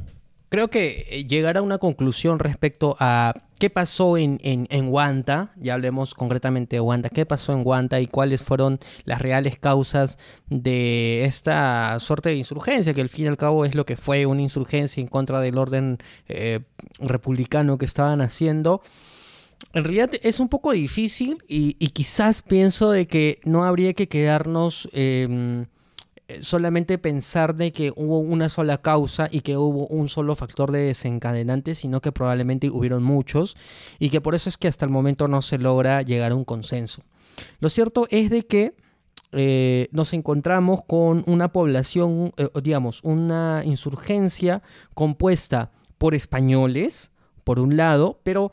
creo que llegar a una conclusión respecto a qué pasó en, en, en, Guanta, ya hablemos concretamente de Guanta, qué pasó en Guanta y cuáles fueron las reales causas de esta suerte de insurgencia, que al fin y al cabo es lo que fue una insurgencia en contra del orden eh, republicano que estaban haciendo. En realidad es un poco difícil y, quizás pienso de que no habría que quedarnos... Em, solamente pensar de que hubo una sola causa y que hubo un solo factor de desencadenante, sino que probablemente hubieron muchos y que por eso es que hasta el momento no se logra llegar a un consenso. Lo cierto es de que eh, nos encontramos con una población, eh, digamos, una insurgencia compuesta por españoles, por un lado, pero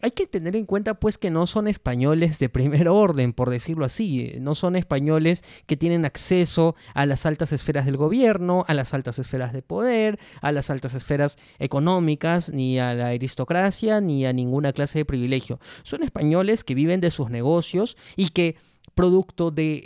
hay que tener en cuenta pues que no son españoles de primer orden, por decirlo así, no son españoles que tienen acceso a las altas esferas del gobierno, a las altas esferas de poder, a las altas esferas económicas, ni a la aristocracia, ni a ninguna clase de privilegio. Son españoles que viven de sus negocios y que producto de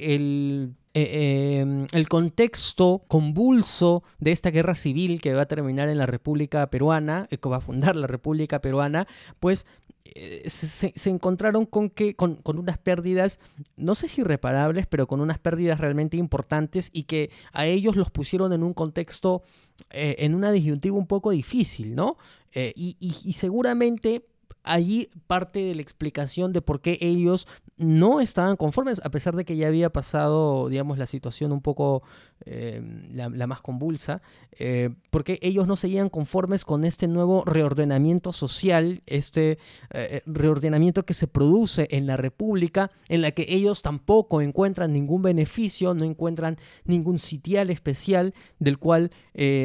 eh, em, el contexto convulso de esta guerra civil que va a terminar en la República Peruana, eh, que va a fundar la República Peruana, pues eh, se, encontraron con que con, unas pérdidas, no sé si irreparables, pero con unas pérdidas realmente importantes y que a ellos los pusieron en un contexto, eh, en una disyuntiva un poco difícil, ¿no? Eh, y seguramente allí parte de la explicación de por qué ellos no estaban conformes, a pesar de que ya había pasado, digamos, la situación un poco eh, la, más convulsa, eh, porque ellos no seguían conformes con este nuevo reordenamiento social, este eh, reordenamiento que se produce en la República, en la que ellos tampoco encuentran ningún beneficio, no encuentran ningún sitial especial del cual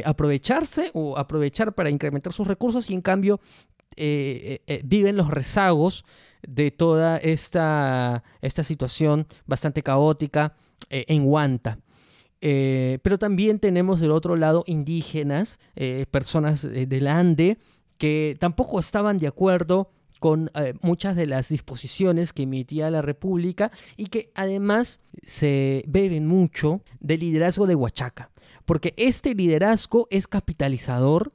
aprovecharse o aprovechar para incrementar sus recursos y en cambio eh, eh, viven los rezagos de toda esta, esta situación bastante caótica eh, en Huanta. pero también tenemos del otro lado indígenas, personas del Ande, que tampoco estaban de acuerdo con muchas de las disposiciones que emitía la República y que además se beben mucho del liderazgo de Huachaca, porque este liderazgo es capitalizador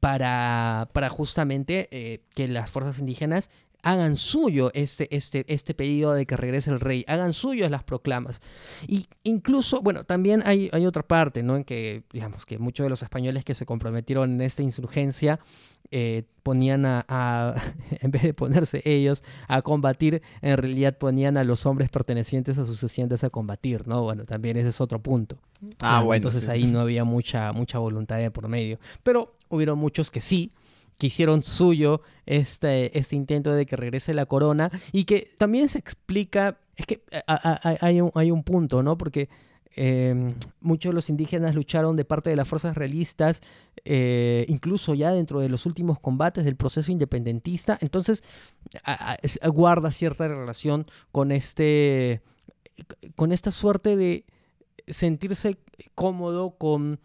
para, para justamente eh, que las fuerzas indígenas hagan suyo este, este, este pedido de que regrese el rey, hagan suyo las proclamas. Y incluso, bueno, también hay, hay otra parte, ¿no? En que, digamos, que muchos de los españoles que se comprometieron en esta insurgencia eh, ponían a, en vez de ponerse ellos a combatir, en realidad ponían a los hombres pertenecientes a sus haciendas a combatir, ¿no? Bueno, también ese es otro punto. Ah, bueno. Entonces ahí no había mucha, mucha voluntad de por medio. Pero hubieron muchos que sí, que hicieron suyo este, este intento de que regrese la corona y que también se explica, es que hay un, hay un punto, ¿no? Porque eh, muchos de los indígenas lucharon de parte de las fuerzas realistas, eh, incluso ya dentro de los últimos combates del proceso independentista. Entonces, guarda cierta relación con este. con esta suerte de sentirse cómodo con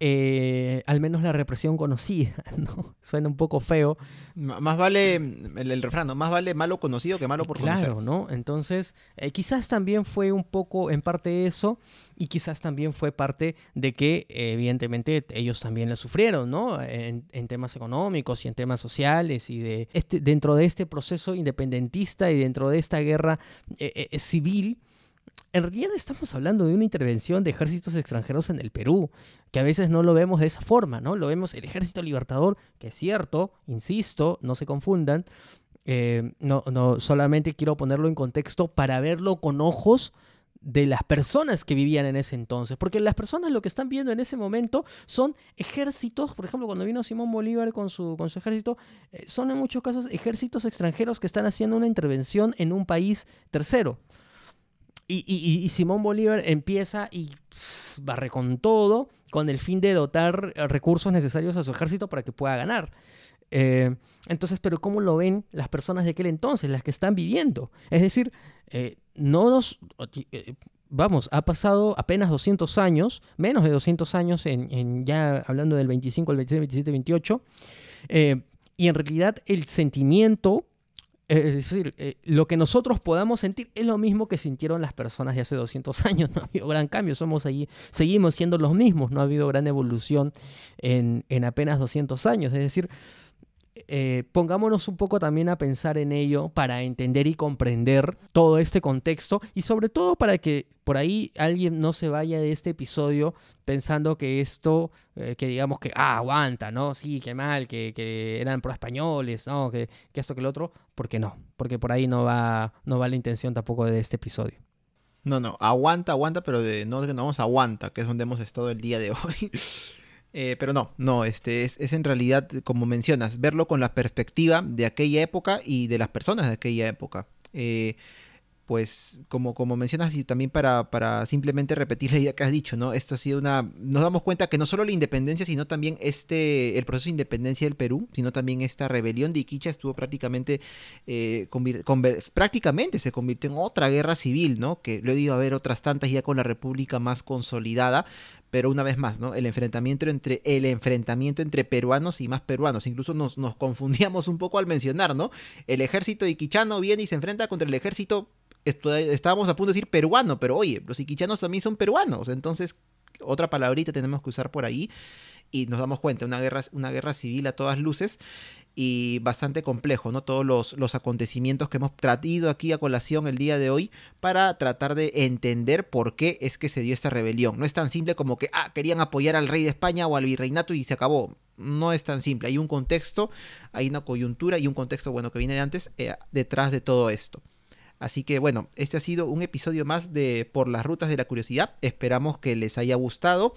eh, al menos la represión conocida, ¿no? Suena un poco feo, M- Más vale, el, el refrán, ¿no? más vale malo conocido que malo por claro, conocer. ¿no? Entonces, eh, quizás también fue un poco en parte eso y quizás también fue parte de que eh, evidentemente ellos también la sufrieron, ¿no? En, en temas económicos y en temas sociales y de este dentro de este proceso independentista y dentro de esta guerra eh, civil. En realidad estamos hablando de una intervención de ejércitos extranjeros en el Perú, que a veces no lo vemos de esa forma, ¿no? Lo vemos el ejército libertador, que es cierto, insisto, no se confundan, eh, no, no, solamente quiero ponerlo en contexto para verlo con ojos de las personas que vivían en ese entonces. Porque las personas lo que están viendo en ese momento son ejércitos, por ejemplo, cuando vino Simón Bolívar con su, con su ejército, eh, son en muchos casos ejércitos extranjeros que están haciendo una intervención en un país tercero. Y, Simón Bolívar empieza y barre con todo con el fin de dotar eh, recursos necesarios a su ejército para que pueda ganar. Eh, entonces, pero ¿cómo lo ven las personas de aquel entonces, las que están viviendo? Es decir, eh, no nos... Vamos, ha pasado apenas 200 años, menos de 200 años, en, ya hablando del 25, el 26, 27, 28, eh, y en realidad el sentimiento, es decir, eh, lo que nosotros podamos sentir es lo mismo que sintieron las personas de hace 200 años. No ha habido gran cambio, somos allí, seguimos siendo los mismos, no ha habido gran evolución en, en apenas 200 años. Es decir, eh, pongámonos un poco también a pensar en ello para entender y comprender todo este contexto y sobre todo para que por ahí alguien no se vaya de este episodio pensando que esto, eh, que digamos que, ah, aguanta, ¿no? Sí, qué mal, que, que eran pro españoles, ¿no? Que, que esto, que lo otro, porque no, porque por ahí no va, no va la intención tampoco de este episodio. No, no, aguanta, aguanta, pero de, no, no vamos aguanta, que es donde hemos estado el día de hoy. Eh, pero no, no, este es, es en realidad, como mencionas, verlo con la perspectiva de aquella época y de las personas de aquella época. Eh, pues como, como mencionas y también para, para simplemente repetir la idea que has dicho, ¿no? Esto ha sido una... Nos damos cuenta que no solo la independencia, sino también este, el proceso de independencia del Perú, sino también esta rebelión de Iquicha estuvo prácticamente, eh, prácticamente se convirtió en otra guerra civil, ¿no? Que luego iba a haber otras tantas ya con la República más consolidada, pero una vez más, ¿no? El enfrentamiento entre, el enfrentamiento entre peruanos y más peruanos. Incluso nos, nos confundíamos un poco al mencionar, ¿no? El ejército iquichano viene y se enfrenta contra el ejército estábamos a punto de decir peruano, pero oye, los iquichanos también son peruanos, entonces otra palabrita tenemos que usar por ahí y nos damos cuenta, una guerra, una guerra civil a todas luces y bastante complejo, ¿no? Todos los, los acontecimientos que hemos traído aquí a colación el día de hoy para tratar de entender por qué es que se dio esta rebelión. No es tan simple como que, ah, querían apoyar al rey de España o al virreinato y se acabó. No es tan simple, hay un contexto, hay una coyuntura y un contexto, bueno, que viene de antes, eh, detrás de todo esto. Así que bueno, este ha sido un episodio más de Por las Rutas de la Curiosidad. Esperamos que les haya gustado.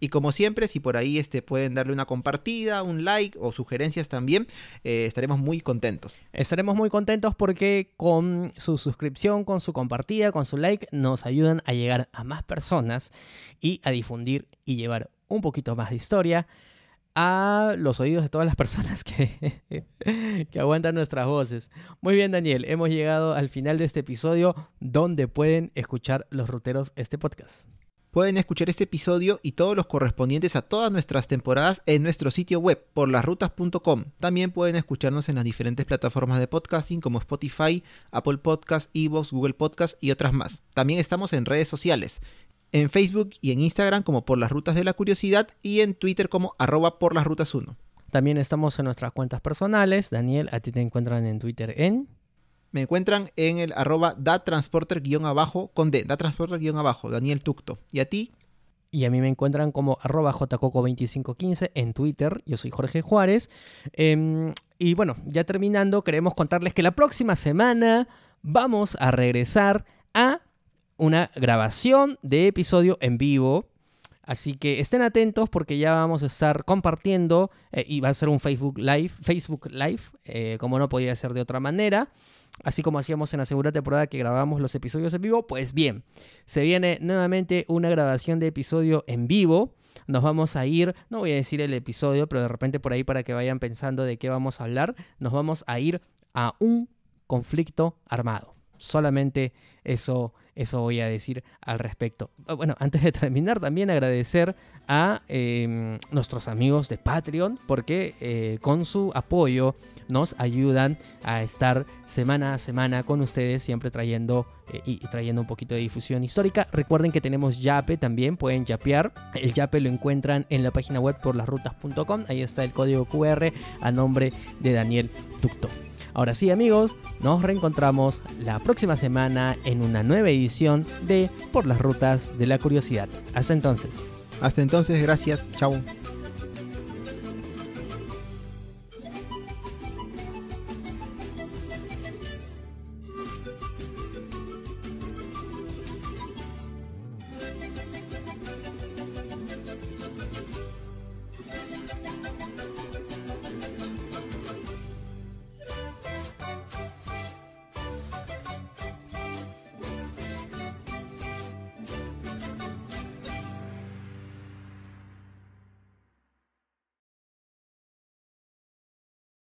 Y como siempre, si por ahí este, pueden darle una compartida, un like o sugerencias también, eh, estaremos muy contentos. Estaremos muy contentos porque con su suscripción, con su compartida, con su like, nos ayudan a llegar a más personas y a difundir y llevar un poquito más de historia a los oídos de todas las personas que, que aguantan nuestras voces. Muy bien, Daniel, hemos llegado al final de este episodio donde pueden escuchar los ruteros este podcast. Pueden escuchar este episodio y todos los correspondientes a todas nuestras temporadas en nuestro sitio web porlasrutas.com. También pueden escucharnos en las diferentes plataformas de podcasting como Spotify, Apple Podcast, Evox, Google Podcast y otras más. También estamos en redes sociales. En Facebook y en Instagram como Por las Rutas de la Curiosidad y en Twitter como arroba por las rutas 1. También estamos en nuestras cuentas personales. Daniel, a ti te encuentran en Twitter en... Me encuentran en el arroba datransporter-abajo con D, datransporter-abajo, Daniel Tucto. ¿Y a ti? Y a mí me encuentran como arroba jcoco2515 en Twitter. Yo soy Jorge Juárez. Em, y bueno, ya terminando, queremos contarles que la próxima semana vamos a regresar a una grabación de episodio en vivo Así que estén atentos porque ya vamos a estar compartiendo eh, y va a ser un Facebook Live, Facebook Live, eh, como no podía ser de otra manera. Así como hacíamos en la segunda temporada que grabábamos los episodios en vivo, pues bien, se viene nuevamente una grabación de episodio en vivo. Nos vamos a ir, no voy a decir el episodio, pero de repente por ahí para que vayan pensando de qué vamos a hablar, nos vamos a ir a un conflicto armado. Solamente eso eso voy a decir al respecto. Ah, bueno, antes de terminar, también agradecer a em, nuestros amigos de Patreon, porque eh, con su apoyo nos ayudan a estar semana a semana con ustedes, siempre trayendo eh, y trayendo un poquito de difusión histórica. Recuerden que tenemos Yape también, pueden yapear. El Yape lo encuentran en la página web por lasrutas.com. Ahí está el código QR a nombre de Daniel Tucto. Ahora sí amigos, nos reencontramos la próxima semana en una nueva edición de Por las Rutas de la Curiosidad. Hasta entonces. Hasta entonces, gracias. Chao.